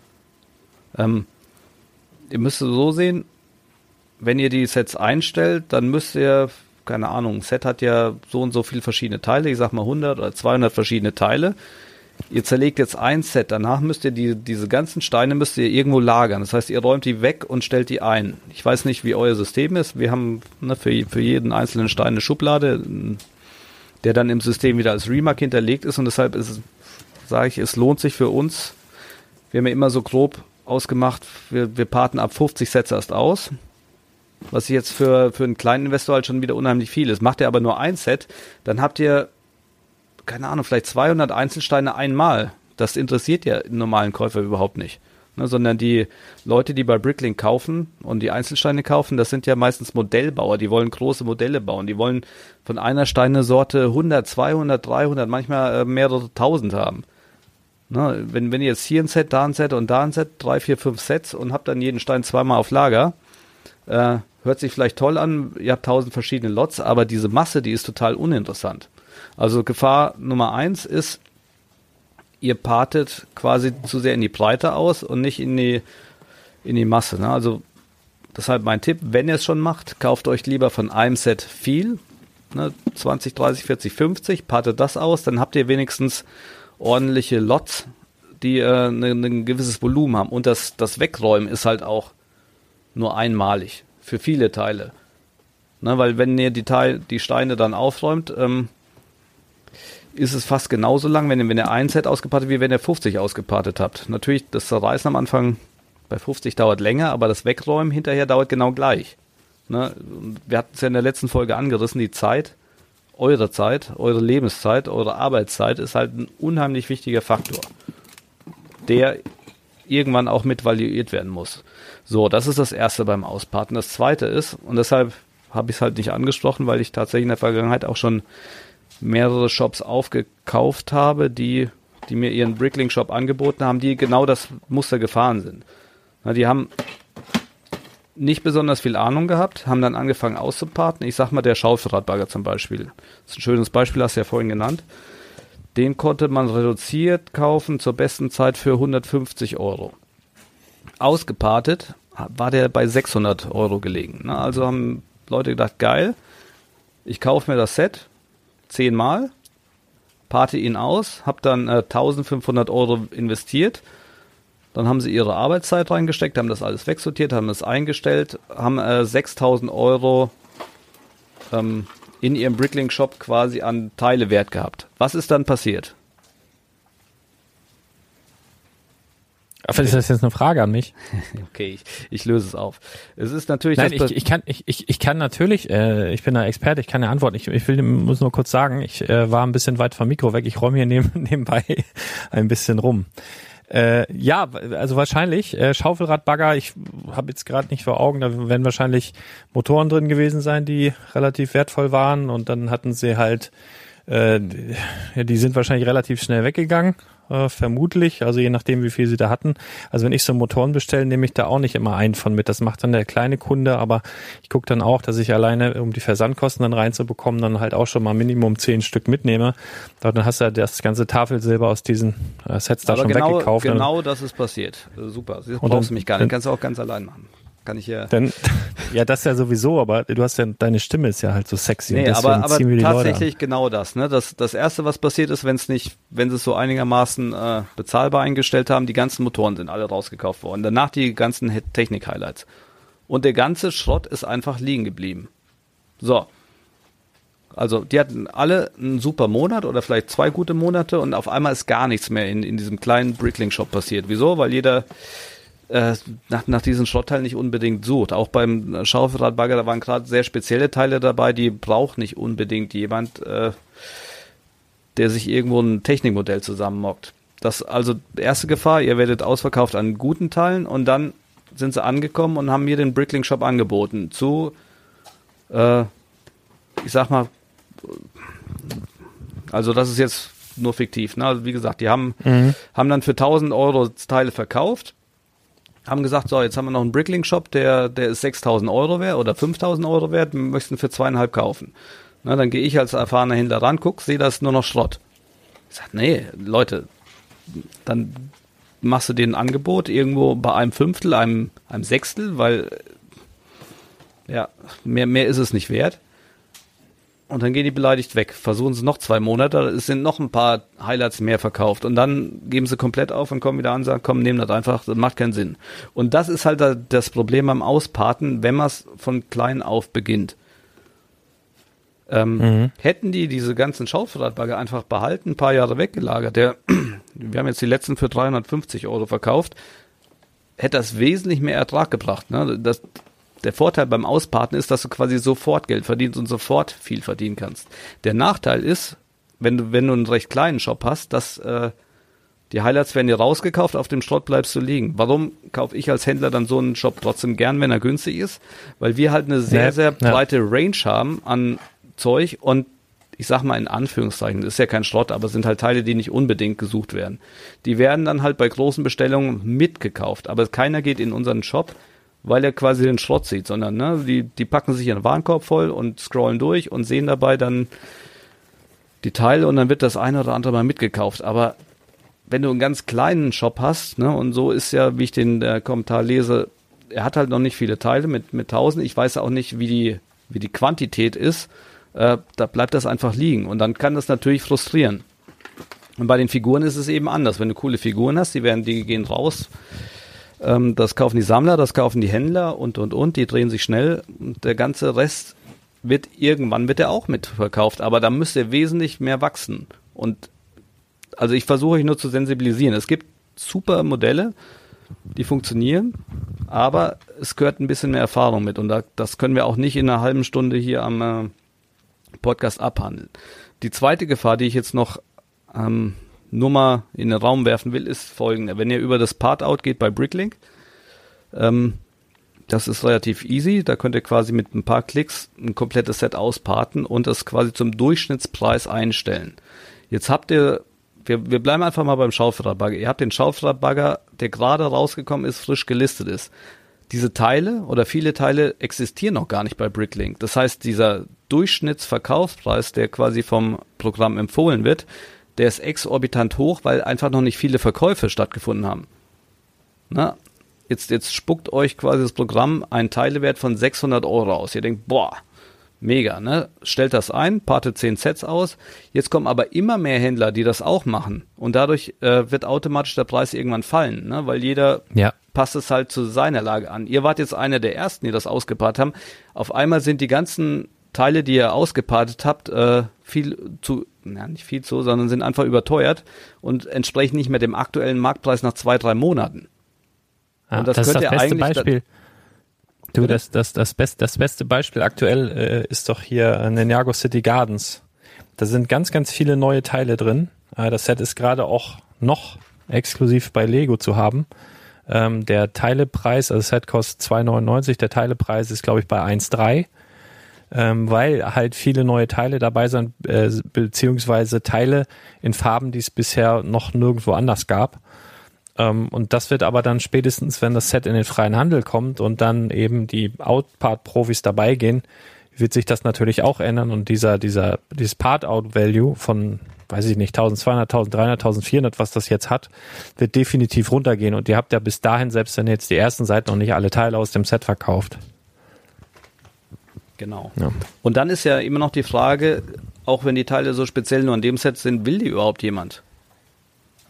Ähm, ihr müsst es so sehen, wenn ihr die Sets einstellt, dann müsst ihr, keine Ahnung, ein Set hat ja so und so viele verschiedene Teile, ich sag mal 100 oder 200 verschiedene Teile. Ihr zerlegt jetzt ein Set, danach müsst ihr die, diese ganzen Steine müsst ihr irgendwo lagern. Das heißt, ihr räumt die weg und stellt die ein. Ich weiß nicht, wie euer System ist. Wir haben ne, für, für jeden einzelnen Stein eine Schublade, der dann im System wieder als Remark hinterlegt ist und deshalb ist, sage ich, es lohnt sich für uns. Wir haben ja immer so grob ausgemacht, wir, wir parten ab 50 Sets erst aus was jetzt für, für einen kleinen Investor halt schon wieder unheimlich viel ist. Macht ihr aber nur ein Set, dann habt ihr, keine Ahnung, vielleicht 200 Einzelsteine einmal. Das interessiert ja einen normalen Käufer überhaupt nicht. Ne, sondern die Leute, die bei Bricklink kaufen und die Einzelsteine kaufen, das sind ja meistens Modellbauer, die wollen große Modelle bauen, die wollen von einer Steinesorte 100, 200, 300, manchmal äh, mehrere tausend haben. Ne, wenn, wenn ihr jetzt hier ein Set, da ein Set und da ein Set, drei, vier, fünf Sets und habt dann jeden Stein zweimal auf Lager, äh, hört sich vielleicht toll an, ihr habt tausend verschiedene Lots, aber diese Masse, die ist total uninteressant. Also Gefahr Nummer eins ist, ihr partet quasi zu sehr in die Breite aus und nicht in die, in die Masse. Ne? Also deshalb mein Tipp, wenn ihr es schon macht, kauft euch lieber von einem Set viel, ne? 20, 30, 40, 50, partet das aus, dann habt ihr wenigstens ordentliche Lots, die äh, ne, ein gewisses Volumen haben. Und das, das Wegräumen ist halt auch nur einmalig für viele Teile. Ne, weil wenn ihr die, Teil, die Steine dann aufräumt, ähm, ist es fast genauso lang, wenn wenn ihr ein Set ausgepartet, wie wenn ihr 50 ausgepartet habt. Natürlich, das Zerreißen am Anfang bei 50 dauert länger, aber das Wegräumen hinterher dauert genau gleich. Ne? Wir hatten es ja in der letzten Folge angerissen, die Zeit, eure Zeit, eure Lebenszeit, eure Arbeitszeit ist halt ein unheimlich wichtiger Faktor, der irgendwann auch mit valuiert werden muss. So, das ist das Erste beim Ausparten. Das Zweite ist, und deshalb habe ich es halt nicht angesprochen, weil ich tatsächlich in der Vergangenheit auch schon mehrere Shops aufgekauft habe, die, die mir ihren Bricklink-Shop angeboten haben, die genau das Muster gefahren sind. Na, die haben nicht besonders viel Ahnung gehabt, haben dann angefangen auszuparten. Ich sag mal, der Schaufelradbagger zum Beispiel. Das ist ein schönes Beispiel, hast du ja vorhin genannt. Den konnte man reduziert kaufen zur besten Zeit für 150 Euro. Ausgepartet war der bei 600 Euro gelegen. Also haben Leute gedacht, geil, ich kaufe mir das Set zehnmal, parte ihn aus, habe dann äh, 1500 Euro investiert. Dann haben sie ihre Arbeitszeit reingesteckt, haben das alles wegsortiert, haben es eingestellt, haben äh, 6000 Euro ähm, in ihrem Bricklink-Shop quasi an Teile wert gehabt. Was ist dann passiert? Aber ist das jetzt eine Frage an mich? okay, ich, ich löse es auf. Es ist natürlich. Nein, ich, ich kann, ich, ich, ich kann natürlich, äh, ich bin da Experte, ich kann ja antworten. Ich, ich will, muss nur kurz sagen, ich äh, war ein bisschen weit vom Mikro weg. Ich räume hier neben, nebenbei ein bisschen rum. Äh, ja, also wahrscheinlich äh, Schaufelradbagger. Ich habe jetzt gerade nicht vor Augen. Da werden wahrscheinlich Motoren drin gewesen sein, die relativ wertvoll waren. Und dann hatten sie halt, äh, die sind wahrscheinlich relativ schnell weggegangen. Äh, vermutlich, also je nachdem, wie viel sie da hatten. Also wenn ich so Motoren bestelle, nehme ich da auch nicht immer einen von mit. Das macht dann der kleine Kunde, aber ich gucke dann auch, dass ich alleine, um die Versandkosten dann reinzubekommen, dann halt auch schon mal Minimum zehn Stück mitnehme. Dann hast du ja das ganze Tafelsilber aus diesen äh, Sets da aber schon genau, weggekauft. Genau das ist passiert. Super. Das brauchst du mich gar nicht. Kannst du auch ganz allein machen kann ich ja. Dann, ja, das ja sowieso, aber du hast ja, deine Stimme ist ja halt so sexy. Nee, aber, aber tatsächlich genau das, ne? Das, das erste, was passiert ist, wenn es nicht, wenn sie es so einigermaßen äh, bezahlbar eingestellt haben, die ganzen Motoren sind alle rausgekauft worden. Danach die ganzen Technik-Highlights. Und der ganze Schrott ist einfach liegen geblieben. So. Also, die hatten alle einen super Monat oder vielleicht zwei gute Monate und auf einmal ist gar nichts mehr in, in diesem kleinen Brickling-Shop passiert. Wieso? Weil jeder äh, nach, nach diesen Schrottteilen nicht unbedingt sucht. Auch beim Schaufelradbagger, da waren gerade sehr spezielle Teile dabei, die braucht nicht unbedingt jemand, äh, der sich irgendwo ein Technikmodell zusammenmockt. Das also erste Gefahr, ihr werdet ausverkauft an guten Teilen und dann sind sie angekommen und haben mir den Brickling Shop angeboten zu, äh, ich sag mal, also das ist jetzt nur fiktiv. Ne? Also wie gesagt, die haben, mhm. haben dann für 1000 Euro Teile verkauft haben gesagt, so, jetzt haben wir noch einen Brickling-Shop, der, der ist 6000 Euro wert oder 5000 Euro wert, wir möchten für zweieinhalb kaufen. Na, dann gehe ich als erfahrener Händler ran, guck, sehe das nur noch Schrott. Ich sag, nee, Leute, dann machst du dir ein Angebot irgendwo bei einem Fünftel, einem, einem Sechstel, weil ja, mehr, mehr ist es nicht wert. Und dann gehen die beleidigt weg. Versuchen sie noch zwei Monate, es sind noch ein paar Highlights mehr verkauft. Und dann geben sie komplett auf und kommen wieder an und sagen, komm, nehmen das einfach, das macht keinen Sinn. Und das ist halt das Problem beim Ausparten, wenn man es von klein auf beginnt. Ähm, mhm. Hätten die diese ganzen Schaufelradbagger einfach behalten, ein paar Jahre weggelagert, der, wir haben jetzt die letzten für 350 Euro verkauft, hätte das wesentlich mehr Ertrag gebracht. Ne? Das, der Vorteil beim Ausparten ist, dass du quasi sofort Geld verdienst und sofort viel verdienen kannst. Der Nachteil ist, wenn du, wenn du einen recht kleinen Shop hast, dass äh, die Highlights werden dir rausgekauft, auf dem Schrott bleibst du liegen. Warum kaufe ich als Händler dann so einen Shop trotzdem gern, wenn er günstig ist? Weil wir halt eine sehr, sehr breite Range haben an Zeug und ich sag mal in Anführungszeichen, das ist ja kein Schrott, aber sind halt Teile, die nicht unbedingt gesucht werden. Die werden dann halt bei großen Bestellungen mitgekauft, aber keiner geht in unseren Shop weil er quasi den Schrott sieht, sondern ne, die, die packen sich ihren Warenkorb voll und scrollen durch und sehen dabei dann die Teile und dann wird das eine oder andere mal mitgekauft. Aber wenn du einen ganz kleinen Shop hast, ne, und so ist ja, wie ich den äh, Kommentar lese, er hat halt noch nicht viele Teile mit, mit 1000. Ich weiß auch nicht, wie die, wie die Quantität ist. Äh, da bleibt das einfach liegen. Und dann kann das natürlich frustrieren. Und bei den Figuren ist es eben anders. Wenn du coole Figuren hast, die werden, die gehen raus, ähm, das kaufen die Sammler, das kaufen die Händler und, und, und. Die drehen sich schnell. Und der ganze Rest wird irgendwann wird er auch mitverkauft. Aber da müsste wesentlich mehr wachsen. Und also ich versuche euch nur zu sensibilisieren. Es gibt super Modelle, die funktionieren, aber es gehört ein bisschen mehr Erfahrung mit und da, das können wir auch nicht in einer halben Stunde hier am äh, Podcast abhandeln. Die zweite Gefahr, die ich jetzt noch ähm, nur mal in den Raum werfen will, ist folgende. Wenn ihr über das Part-Out geht bei Bricklink, ähm, das ist relativ easy. Da könnt ihr quasi mit ein paar Klicks ein komplettes Set ausparten und das quasi zum Durchschnittspreis einstellen. Jetzt habt ihr, wir, wir bleiben einfach mal beim Schaufelradbagger. Ihr habt den Schaufelradbagger, der gerade rausgekommen ist, frisch gelistet ist. Diese Teile oder viele Teile existieren noch gar nicht bei Bricklink. Das heißt, dieser Durchschnittsverkaufspreis, der quasi vom Programm empfohlen wird, der ist exorbitant hoch, weil einfach noch nicht viele Verkäufe stattgefunden haben. Na, jetzt, jetzt spuckt euch quasi das Programm einen Teilewert von 600 Euro aus. Ihr denkt, boah, mega, ne? Stellt das ein, parte 10 Sets aus. Jetzt kommen aber immer mehr Händler, die das auch machen. Und dadurch äh, wird automatisch der Preis irgendwann fallen, ne? Weil jeder ja. passt es halt zu seiner Lage an. Ihr wart jetzt einer der ersten, die das ausgepaart haben. Auf einmal sind die ganzen Teile, die ihr ausgepartet habt, äh, viel zu ja, nicht viel zu, sondern sind einfach überteuert und entsprechen nicht mehr dem aktuellen Marktpreis nach zwei, drei Monaten. Ja, und das, das ist das beste Beispiel. Du, das, das, das, best, das beste Beispiel aktuell äh, ist doch hier äh, Ninjago City Gardens. Da sind ganz, ganz viele neue Teile drin. Äh, das Set ist gerade auch noch exklusiv bei Lego zu haben. Ähm, der Teilepreis, also das Set kostet 2,99, der Teilepreis ist, glaube ich, bei 1,3. Ähm, weil halt viele neue Teile dabei sind, äh, beziehungsweise Teile in Farben, die es bisher noch nirgendwo anders gab. Ähm, und das wird aber dann spätestens, wenn das Set in den freien Handel kommt und dann eben die Outpart-Profis dabei gehen, wird sich das natürlich auch ändern und dieser, dieser, dieses Part-Out-Value von, weiß ich nicht, 1200, 1300, 1400, was das jetzt hat, wird definitiv runtergehen und ihr habt ja bis dahin, selbst wenn jetzt die ersten Seiten noch nicht alle Teile aus dem Set verkauft. Genau. Ja. Und dann ist ja immer noch die Frage, auch wenn die Teile so speziell nur an dem Set sind, will die überhaupt jemand?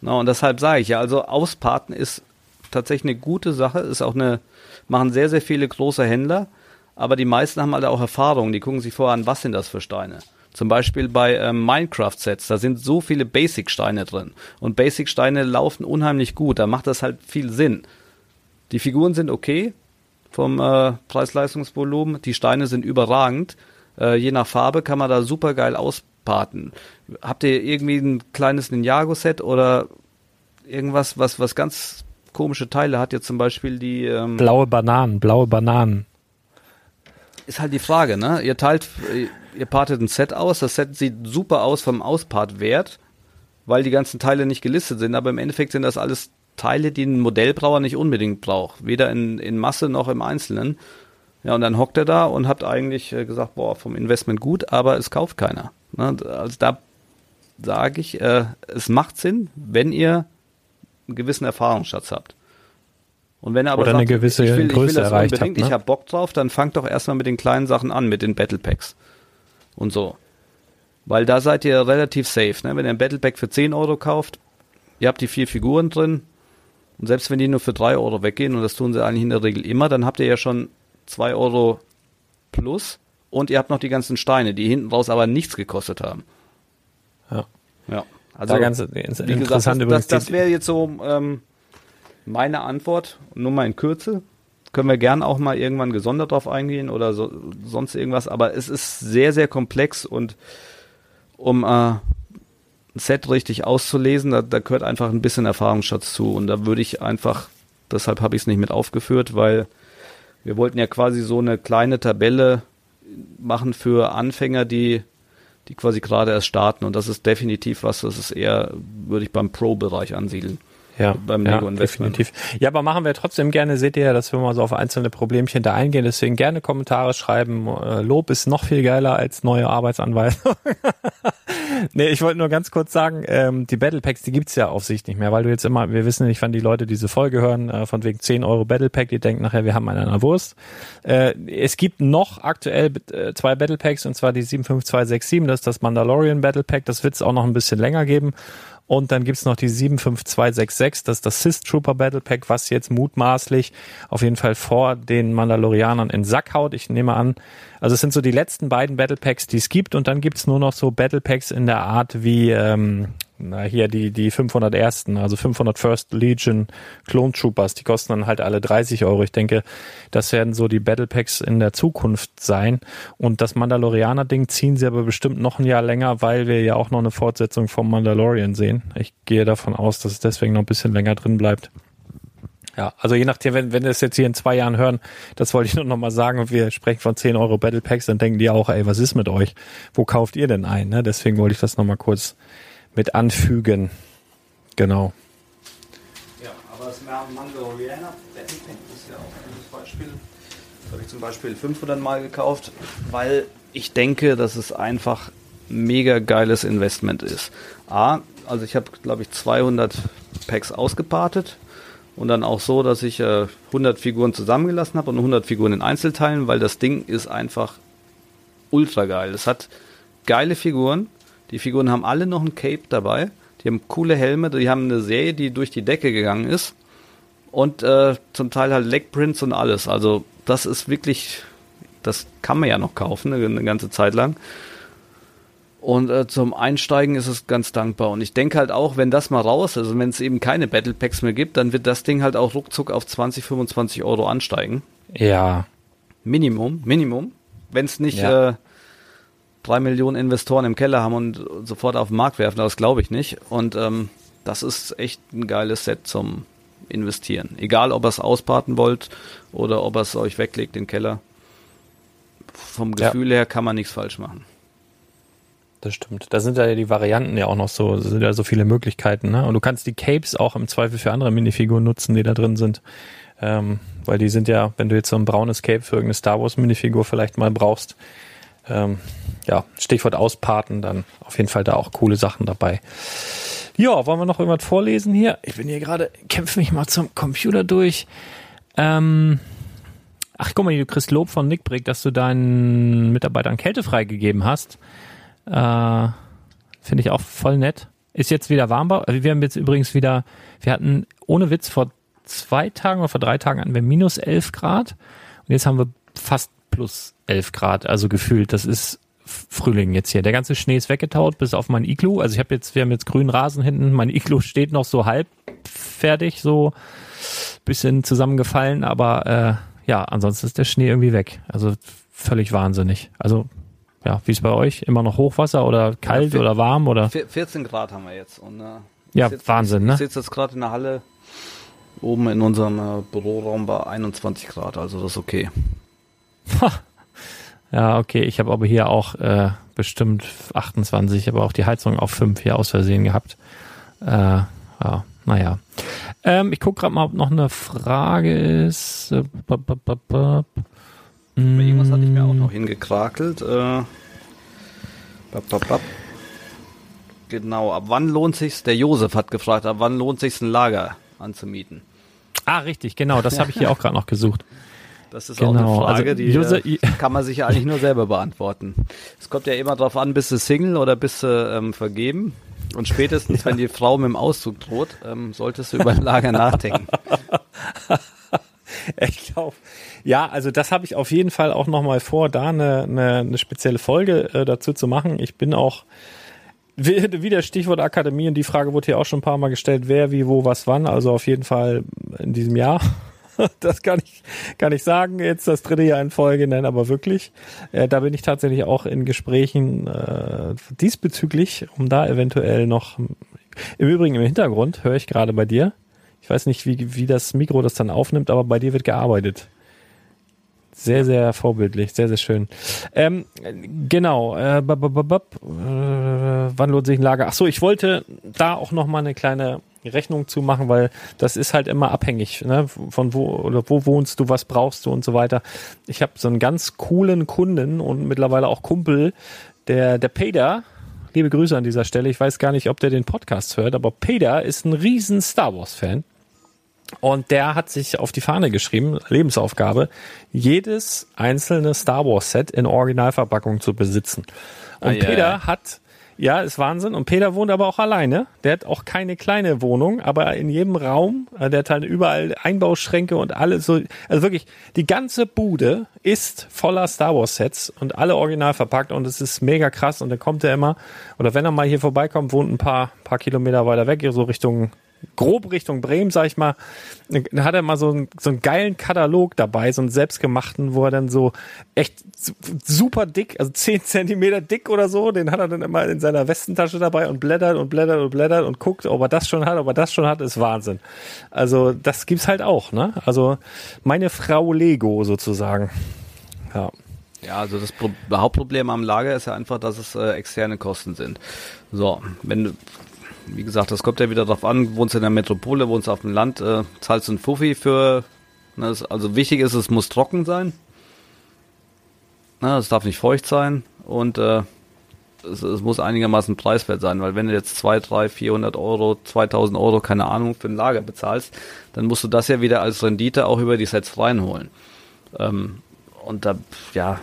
Na, und deshalb sage ich ja, also Ausparten ist tatsächlich eine gute Sache, ist auch eine, machen sehr, sehr viele große Händler, aber die meisten haben halt auch Erfahrung, die gucken sich vorher an, was sind das für Steine. Zum Beispiel bei ähm, Minecraft-Sets, da sind so viele Basic-Steine drin. Und Basic-Steine laufen unheimlich gut, da macht das halt viel Sinn. Die Figuren sind okay, vom äh, Preis-Leistungsvolumen. Die Steine sind überragend. Äh, je nach Farbe kann man da super geil auspaten. Habt ihr irgendwie ein kleines Ninjago-Set oder irgendwas, was, was ganz komische Teile hat? Jetzt zum Beispiel die ähm, blaue Bananen, blaue Bananen. Ist halt die Frage, ne? Ihr teilt, ihr partet ein Set aus. Das Set sieht super aus vom Auspartwert, weil die ganzen Teile nicht gelistet sind. Aber im Endeffekt sind das alles Teile, die ein Modellbrauer nicht unbedingt braucht. Weder in, in Masse noch im Einzelnen. Ja, und dann hockt er da und hat eigentlich äh, gesagt, boah, vom Investment gut, aber es kauft keiner. Ne? Also da sage ich, äh, es macht Sinn, wenn ihr einen gewissen Erfahrungsschatz habt. Und wenn er aber Oder sagt, eine gewisse ich will, Größe ich will das erreicht unbedingt, habt, ne? ich habe Bock drauf, dann fangt doch erstmal mit den kleinen Sachen an, mit den Battle Packs. Und so. Weil da seid ihr relativ safe. Ne? Wenn ihr ein Battle Pack für 10 Euro kauft, ihr habt die vier Figuren drin, und selbst wenn die nur für drei Euro weggehen, und das tun sie eigentlich in der Regel immer, dann habt ihr ja schon zwei Euro plus und ihr habt noch die ganzen Steine, die hinten raus aber nichts gekostet haben. Ja. Ja. Also, ganz wie gesagt, das, das, das wäre jetzt so ähm, meine Antwort, nur mal in Kürze. Können wir gern auch mal irgendwann gesondert drauf eingehen oder so, sonst irgendwas, aber es ist sehr, sehr komplex und um äh, Set richtig auszulesen, da, da gehört einfach ein bisschen Erfahrungsschatz zu. Und da würde ich einfach, deshalb habe ich es nicht mit aufgeführt, weil wir wollten ja quasi so eine kleine Tabelle machen für Anfänger, die, die quasi gerade erst starten. Und das ist definitiv was, das ist eher, würde ich beim Pro-Bereich ansiedeln ja, beim Lego ja, Investment. Definitiv. Ja, aber machen wir trotzdem gerne, seht ihr ja, dass wir mal so auf einzelne Problemchen da eingehen. Deswegen gerne Kommentare schreiben. Äh, Lob ist noch viel geiler als neue Arbeitsanweisung. nee, ich wollte nur ganz kurz sagen, ähm, die Battle Packs, die gibt's ja auf sich nicht mehr, weil du jetzt immer, wir wissen nicht, wann die Leute diese Folge hören, äh, von wegen 10 Euro Battle Pack, die denken nachher, wir haben einen an der Wurst. Äh, es gibt noch aktuell äh, zwei Battle Packs und zwar die 75267, das ist das Mandalorian Battle Pack, das wird's auch noch ein bisschen länger geben. Und dann gibt's noch die 75266, das ist das Sith Trooper Battle Pack, was jetzt mutmaßlich auf jeden Fall vor den Mandalorianern in Sack haut. Ich nehme an, also es sind so die letzten beiden Battle Packs, die es gibt. Und dann gibt's nur noch so Battle Packs in der Art wie ähm, na, hier die, die 501. Also 500 First Legion Clone Troopers, die kosten dann halt alle 30 Euro. Ich denke, das werden so die Battle Packs in der Zukunft sein. Und das Mandalorianer-Ding ziehen sie aber bestimmt noch ein Jahr länger, weil wir ja auch noch eine Fortsetzung vom Mandalorian sehen. Ich gehe davon aus, dass es deswegen noch ein bisschen länger drin bleibt. Ja, also je nachdem, wenn, wenn wir es jetzt hier in zwei Jahren hören, das wollte ich nur noch mal sagen und wir sprechen von 10 Euro Battle Packs, dann denken die auch, ey, was ist mit euch? Wo kauft ihr denn ein? Ne? Deswegen wollte ich das noch mal kurz mit anfügen. Genau. Ja, aber das Mandalorianer Battlepack ist ja auch ein gutes Beispiel. Das habe ich zum Beispiel 500 Mal gekauft, weil ich denke, dass es einfach mega geiles Investment ist. A, also ich habe, glaube ich, 200 Packs ausgepartet und dann auch so, dass ich äh, 100 Figuren zusammengelassen habe und 100 Figuren in Einzelteilen, weil das Ding ist einfach ultra geil. Es hat geile Figuren, die Figuren haben alle noch ein Cape dabei. Die haben coole Helme, die haben eine Serie, die durch die Decke gegangen ist. Und äh, zum Teil halt Legprints und alles. Also das ist wirklich, das kann man ja noch kaufen, eine, eine ganze Zeit lang. Und äh, zum Einsteigen ist es ganz dankbar. Und ich denke halt auch, wenn das mal raus ist und wenn es eben keine Battle Packs mehr gibt, dann wird das Ding halt auch ruckzuck auf 20, 25 Euro ansteigen. Ja. Minimum, Minimum. Wenn es nicht ja. äh, drei Millionen Investoren im Keller haben und sofort auf den Markt werfen, das glaube ich nicht. Und ähm, das ist echt ein geiles Set zum Investieren. Egal, ob ihr es ausparten wollt oder ob ihr es euch weglegt den Keller. vom Gefühl ja. her kann man nichts falsch machen. Das stimmt. Da sind ja die Varianten ja auch noch so, sind ja so viele Möglichkeiten, ne? Und du kannst die Capes auch im Zweifel für andere Minifiguren nutzen, die da drin sind. Ähm, weil die sind ja, wenn du jetzt so ein braunes Cape für irgendeine Star Wars Minifigur vielleicht mal brauchst, ähm, ja, Stichwort ausparten, dann auf jeden Fall da auch coole Sachen dabei. Ja, wollen wir noch irgendwas vorlesen hier? Ich bin hier gerade, kämpfe mich mal zum Computer durch. Ähm, ach, guck mal, du kriegst Lob von Nick Brick, dass du deinen Mitarbeitern Kälte freigegeben hast. Äh, Finde ich auch voll nett. Ist jetzt wieder warm. Wir haben jetzt übrigens wieder, wir hatten ohne Witz vor zwei Tagen oder vor drei Tagen hatten wir minus elf Grad und jetzt haben wir fast plus elf Grad, also gefühlt. Das ist Frühling jetzt hier. Der ganze Schnee ist weggetaut, bis auf mein Iglu. Also ich habe jetzt, wir haben jetzt grünen Rasen hinten. Mein Iglu steht noch so halb fertig, so bisschen zusammengefallen, aber äh, ja, ansonsten ist der Schnee irgendwie weg. Also völlig wahnsinnig. Also ja, wie ist bei euch? Immer noch Hochwasser oder kalt ja, oder warm oder? 14 Grad haben wir jetzt und äh, ja, sitz, Wahnsinn, ne? Ich sitze jetzt gerade in der Halle oben in unserem äh, Büroraum bei 21 Grad, also das ist okay. Ja, okay. Ich habe aber hier auch äh, bestimmt 28, aber auch die Heizung auf 5 hier aus Versehen gehabt. Äh, ja, naja. Ähm, ich gucke gerade mal, ob noch eine Frage ist. Äh, Irgendwas hatte ich mir auch noch hingekrakelt. Äh, Genau, ab wann lohnt sich's? Der Josef hat gefragt, ab wann lohnt sich's ein Lager anzumieten? Ah, richtig, genau, das habe ich hier auch gerade noch gesucht. Das ist genau. auch eine genau, Frage, also, die User, äh, kann man sich ja eigentlich nur selber beantworten. Es kommt ja immer darauf an, bist du Single oder bist du ähm, vergeben. Und spätestens, ja. wenn die Frau mit dem Auszug droht, ähm, solltest du über ein Lager nachdenken. ich glaube, ja, also das habe ich auf jeden Fall auch nochmal vor, da eine, eine, eine spezielle Folge äh, dazu zu machen. Ich bin auch wieder Stichwort Akademie und die Frage wurde hier auch schon ein paar Mal gestellt, wer, wie, wo, was, wann. Also auf jeden Fall in diesem Jahr das kann ich, kann ich sagen, jetzt das dritte Jahr in Folge nennen, aber wirklich. Äh, da bin ich tatsächlich auch in Gesprächen äh, diesbezüglich, um da eventuell noch, im Übrigen im Hintergrund höre ich gerade bei dir, ich weiß nicht, wie, wie das Mikro das dann aufnimmt, aber bei dir wird gearbeitet. Sehr, sehr vorbildlich, sehr, sehr schön. Ähm, genau, äh, b -b -b äh, wann lohnt sich ein Lager? Ach so, ich wollte da auch noch mal eine kleine Rechnung zu machen, weil das ist halt immer abhängig, ne? von wo oder wo wohnst du, was brauchst du und so weiter. Ich habe so einen ganz coolen Kunden und mittlerweile auch Kumpel, der der Peter, liebe Grüße an dieser Stelle. Ich weiß gar nicht, ob der den Podcast hört, aber Peter ist ein riesen Star Wars Fan. Und der hat sich auf die Fahne geschrieben, Lebensaufgabe, jedes einzelne Star Wars Set in Originalverpackung zu besitzen. Und ah, Peter ja. hat ja, ist Wahnsinn. Und Peter wohnt aber auch alleine. Der hat auch keine kleine Wohnung, aber in jedem Raum, äh, der hat halt überall Einbauschränke und alles so. Also wirklich, die ganze Bude ist voller Star Wars Sets und alle original verpackt und es ist mega krass. Und dann kommt er immer, oder wenn er mal hier vorbeikommt, wohnt ein paar, paar Kilometer weiter weg, so Richtung grob Richtung Bremen, sag ich mal, da hat er mal so einen, so einen geilen Katalog dabei, so einen selbstgemachten, wo er dann so echt super dick, also zehn Zentimeter dick oder so, den hat er dann immer in seiner Westentasche dabei und blättert und blättert und blättert und guckt, ob er das schon hat, ob er das schon hat, ist Wahnsinn. Also das gibt's halt auch, ne? Also meine Frau Lego sozusagen. Ja. Ja, also das Pro Hauptproblem am Lager ist ja einfach, dass es äh, externe Kosten sind. So, wenn du wie gesagt, das kommt ja wieder darauf an, wohnst du in der Metropole, wohnst du auf dem Land, äh, zahlst du ein Fuffi für, ne, das, also wichtig ist, es muss trocken sein. Ne, es darf nicht feucht sein und äh, es, es, muss einigermaßen preiswert sein, weil wenn du jetzt 2, 3, 400 Euro, 2000 Euro, keine Ahnung, für ein Lager bezahlst, dann musst du das ja wieder als Rendite auch über die Sets reinholen. Ähm, und da, ja,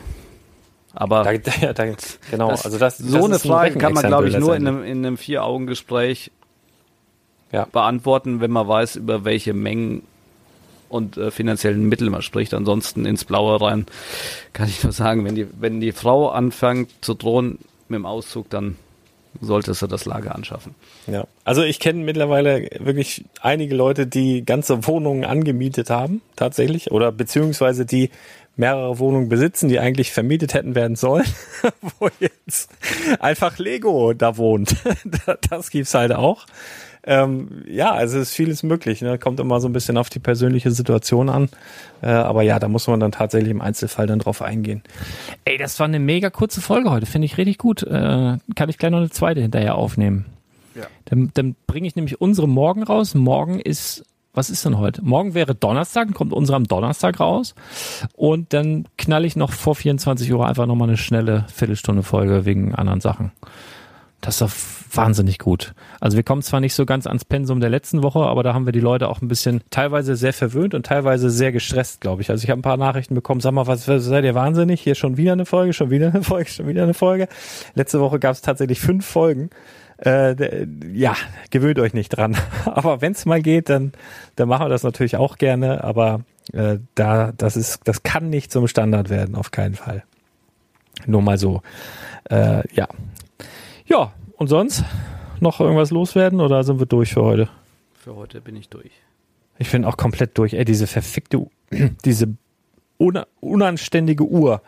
aber da, da, da, genau, das, also das, so das eine Frage ein kann man, glaube ich, nur in einem, in einem Vier-Augen-Gespräch ja. beantworten, wenn man weiß, über welche Mengen und äh, finanziellen Mittel man spricht. Ansonsten ins Blaue rein kann ich nur sagen, wenn die, wenn die Frau anfängt zu drohen mit dem Auszug, dann solltest du das Lager anschaffen. Ja, also ich kenne mittlerweile wirklich einige Leute, die ganze Wohnungen angemietet haben, tatsächlich, oder beziehungsweise die mehrere Wohnungen besitzen, die eigentlich vermietet hätten werden sollen, wo jetzt einfach Lego da wohnt. das gibt's halt auch. ähm, ja, also es ist vieles möglich. Ne? Kommt immer so ein bisschen auf die persönliche Situation an. Äh, aber ja, da muss man dann tatsächlich im Einzelfall dann drauf eingehen. Ey, das war eine mega kurze Folge heute. Finde ich richtig gut. Äh, kann ich gleich noch eine zweite hinterher aufnehmen. Ja. Dann, dann bringe ich nämlich unsere Morgen raus. Morgen ist was ist denn heute? Morgen wäre Donnerstag, dann kommt unsere am Donnerstag raus. Und dann knall ich noch vor 24 Uhr einfach nochmal eine schnelle Viertelstunde Folge wegen anderen Sachen. Das ist doch wahnsinnig gut. Also wir kommen zwar nicht so ganz ans Pensum der letzten Woche, aber da haben wir die Leute auch ein bisschen teilweise sehr verwöhnt und teilweise sehr gestresst, glaube ich. Also ich habe ein paar Nachrichten bekommen, sag mal, was seid ihr wahnsinnig? Hier schon wieder eine Folge, schon wieder eine Folge, schon wieder eine Folge. Letzte Woche gab es tatsächlich fünf Folgen. Äh, ja, gewöhnt euch nicht dran. Aber wenn es mal geht, dann, dann machen wir das natürlich auch gerne. Aber äh, da, das ist, das kann nicht zum Standard werden, auf keinen Fall. Nur mal so. Äh, ja. Ja, und sonst noch irgendwas loswerden oder sind wir durch für heute? Für heute bin ich durch. Ich bin auch komplett durch. Ey, diese verfickte, diese unanständige Uhr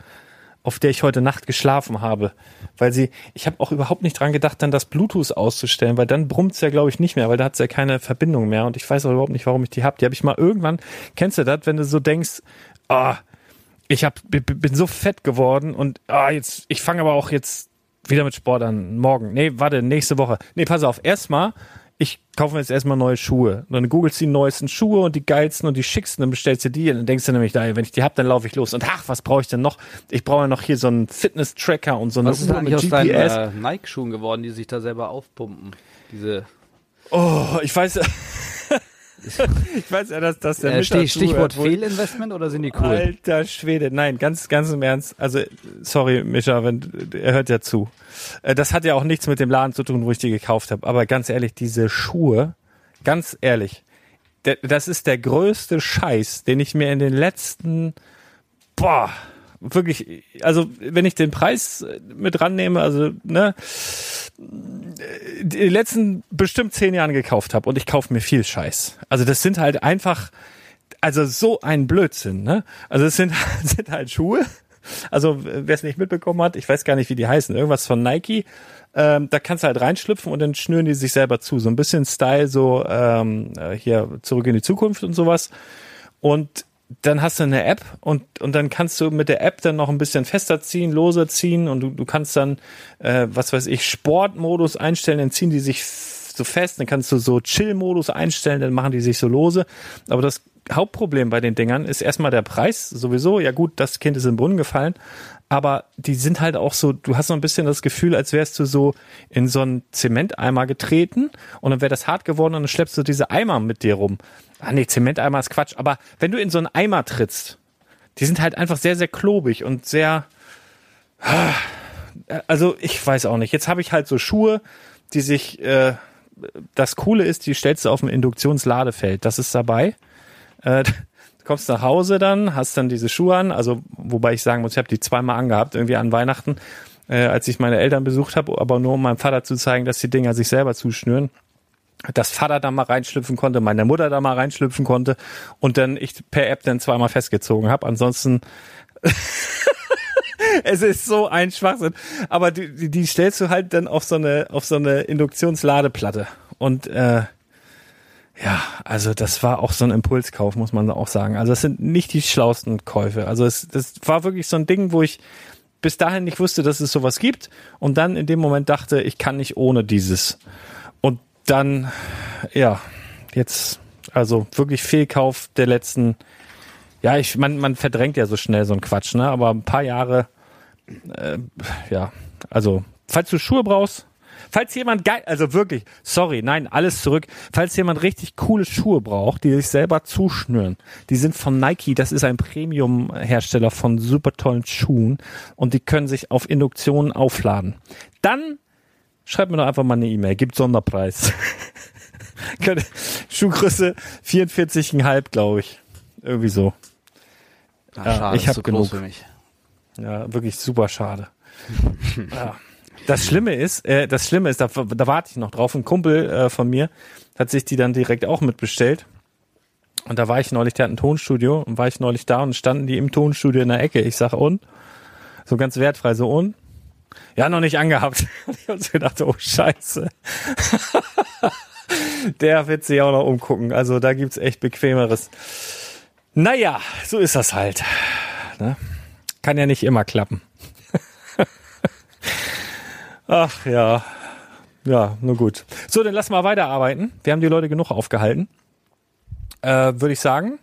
auf der ich heute Nacht geschlafen habe. Weil sie, ich habe auch überhaupt nicht dran gedacht, dann das Bluetooth auszustellen, weil dann brummt's ja, glaube ich, nicht mehr, weil da hat's ja keine Verbindung mehr. Und ich weiß auch überhaupt nicht, warum ich die hab. Die habe ich mal irgendwann, kennst du das, wenn du so denkst, ah, oh, ich hab, bin so fett geworden und ah, jetzt, ich fange aber auch jetzt wieder mit Sport an. Morgen. Nee, warte, nächste Woche. Nee, pass auf, erstmal ich kaufe mir jetzt erstmal neue Schuhe. Und dann googelst du die neuesten Schuhe und die geilsten und die schicksten, dann bestellst du die und dann denkst du nämlich, da, wenn ich die hab, dann laufe ich los. Und ach, was brauche ich denn noch? Ich brauche ja noch hier so einen Fitness-Tracker und so eine was ist Uhr mit aus GPS. Deinen, äh, Nike-Schuhen geworden, die sich da selber aufpumpen? Diese. Oh, ich weiß. Ich weiß ja, dass das der äh, Stich, Stichwort Fehlinvestment oder sind die cool? Alter Schwede, nein, ganz, ganz im Ernst. Also, sorry, Mischa, wenn, er hört ja zu. Äh, das hat ja auch nichts mit dem Laden zu tun, wo ich die gekauft habe. Aber ganz ehrlich, diese Schuhe, ganz ehrlich, das ist der größte Scheiß, den ich mir in den letzten, boah, wirklich, also wenn ich den Preis mit rannehme, also ne, die letzten bestimmt zehn Jahren gekauft habe und ich kaufe mir viel Scheiß. Also das sind halt einfach, also so ein Blödsinn, ne? Also es sind, sind halt Schuhe. Also wer es nicht mitbekommen hat, ich weiß gar nicht, wie die heißen, irgendwas von Nike. Ähm, da kannst du halt reinschlüpfen und dann schnüren die sich selber zu. So ein bisschen Style, so ähm, hier zurück in die Zukunft und sowas. Und dann hast du eine App und, und dann kannst du mit der App dann noch ein bisschen fester ziehen, loser ziehen und du, du kannst dann, äh, was weiß ich, Sportmodus einstellen, dann ziehen die sich so fest, dann kannst du so Chill-Modus einstellen, dann machen die sich so lose. Aber das Hauptproblem bei den Dingern ist erstmal der Preis sowieso. Ja gut, das Kind ist im Brunnen gefallen, aber die sind halt auch so, du hast so ein bisschen das Gefühl, als wärst du so in so einen Zementeimer getreten und dann wäre das hart geworden und dann schleppst du diese Eimer mit dir rum. Ah nee, Zementeimer ist Quatsch, aber wenn du in so einen Eimer trittst, die sind halt einfach sehr, sehr klobig und sehr, also ich weiß auch nicht. Jetzt habe ich halt so Schuhe, die sich, äh, das Coole ist, die stellst du auf dem Induktionsladefeld. Das ist dabei. Äh, kommst nach Hause dann, hast dann diese Schuhe an, also wobei ich sagen muss, ich habe die zweimal angehabt, irgendwie an Weihnachten, äh, als ich meine Eltern besucht habe, aber nur um meinem Vater zu zeigen, dass die Dinger sich selber zuschnüren dass Vater da mal reinschlüpfen konnte, meine Mutter da mal reinschlüpfen konnte und dann ich per App dann zweimal festgezogen habe. Ansonsten es ist so ein Schwachsinn. Aber die, die, die stellst du halt dann auf so eine auf so eine Induktionsladeplatte und äh, ja, also das war auch so ein Impulskauf, muss man auch sagen. Also es sind nicht die schlausten Käufe. Also es das war wirklich so ein Ding, wo ich bis dahin nicht wusste, dass es sowas gibt und dann in dem Moment dachte, ich kann nicht ohne dieses. Und dann, ja, jetzt, also wirklich Fehlkauf der letzten, ja, ich, man, man verdrängt ja so schnell so ein Quatsch, ne? Aber ein paar Jahre, äh, ja, also, falls du Schuhe brauchst, Falls jemand geil, also wirklich, sorry, nein, alles zurück. Falls jemand richtig coole Schuhe braucht, die sich selber zuschnüren, die sind von Nike, das ist ein Premium-Hersteller von super tollen Schuhen und die können sich auf Induktion aufladen. Dann schreibt mir doch einfach mal eine E-Mail, gibt Sonderpreis. Schuhgröße 44,5, glaube ich. Irgendwie so. Ach, ja, schade, ich habe genug. Für mich. Ja, wirklich super schade. ja. Das Schlimme ist, äh, das Schlimme ist, da, da warte ich noch drauf. Ein Kumpel äh, von mir hat sich die dann direkt auch mitbestellt. Und da war ich neulich, der hat ein Tonstudio und war ich neulich da und standen die im Tonstudio in der Ecke. Ich sag und? So ganz wertfrei, so und? Ja, noch nicht angehabt. Ich hab so gedacht, oh Scheiße. der wird sich auch noch umgucken. Also da gibt's echt bequemeres. Naja, so ist das halt. Ne? Kann ja nicht immer klappen. Ach ja. Ja, nur gut. So, dann lass mal weiterarbeiten. Wir haben die Leute genug aufgehalten. Äh, Würde ich sagen.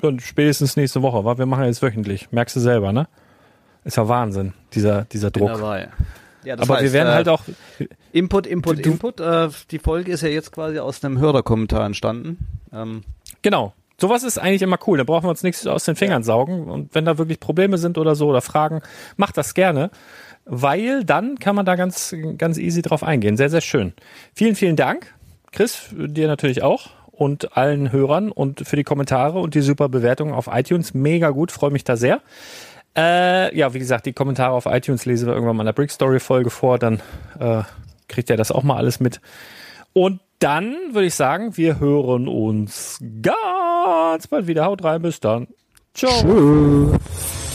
Und spätestens nächste Woche, weil wir machen jetzt wöchentlich. Merkst du selber, ne? Ist ja Wahnsinn, dieser, dieser Druck. Dabei. Ja, Aber heißt, wir werden äh, halt auch. Input, Input, du, Input. Äh, die Folge ist ja jetzt quasi aus einem Hörerkommentar entstanden. Ähm, genau. Sowas ist eigentlich immer cool. Da brauchen wir uns nichts aus den Fingern ja. saugen. Und wenn da wirklich Probleme sind oder so oder Fragen, macht das gerne weil dann kann man da ganz, ganz easy drauf eingehen. Sehr, sehr schön. Vielen, vielen Dank. Chris, dir natürlich auch und allen Hörern und für die Kommentare und die super Bewertungen auf iTunes. Mega gut, freue mich da sehr. Äh, ja, wie gesagt, die Kommentare auf iTunes lesen wir irgendwann mal in der Brick Story Folge vor, dann äh, kriegt ihr das auch mal alles mit. Und dann würde ich sagen, wir hören uns ganz bald wieder. Haut rein, bis dann. Ciao. Tschüss.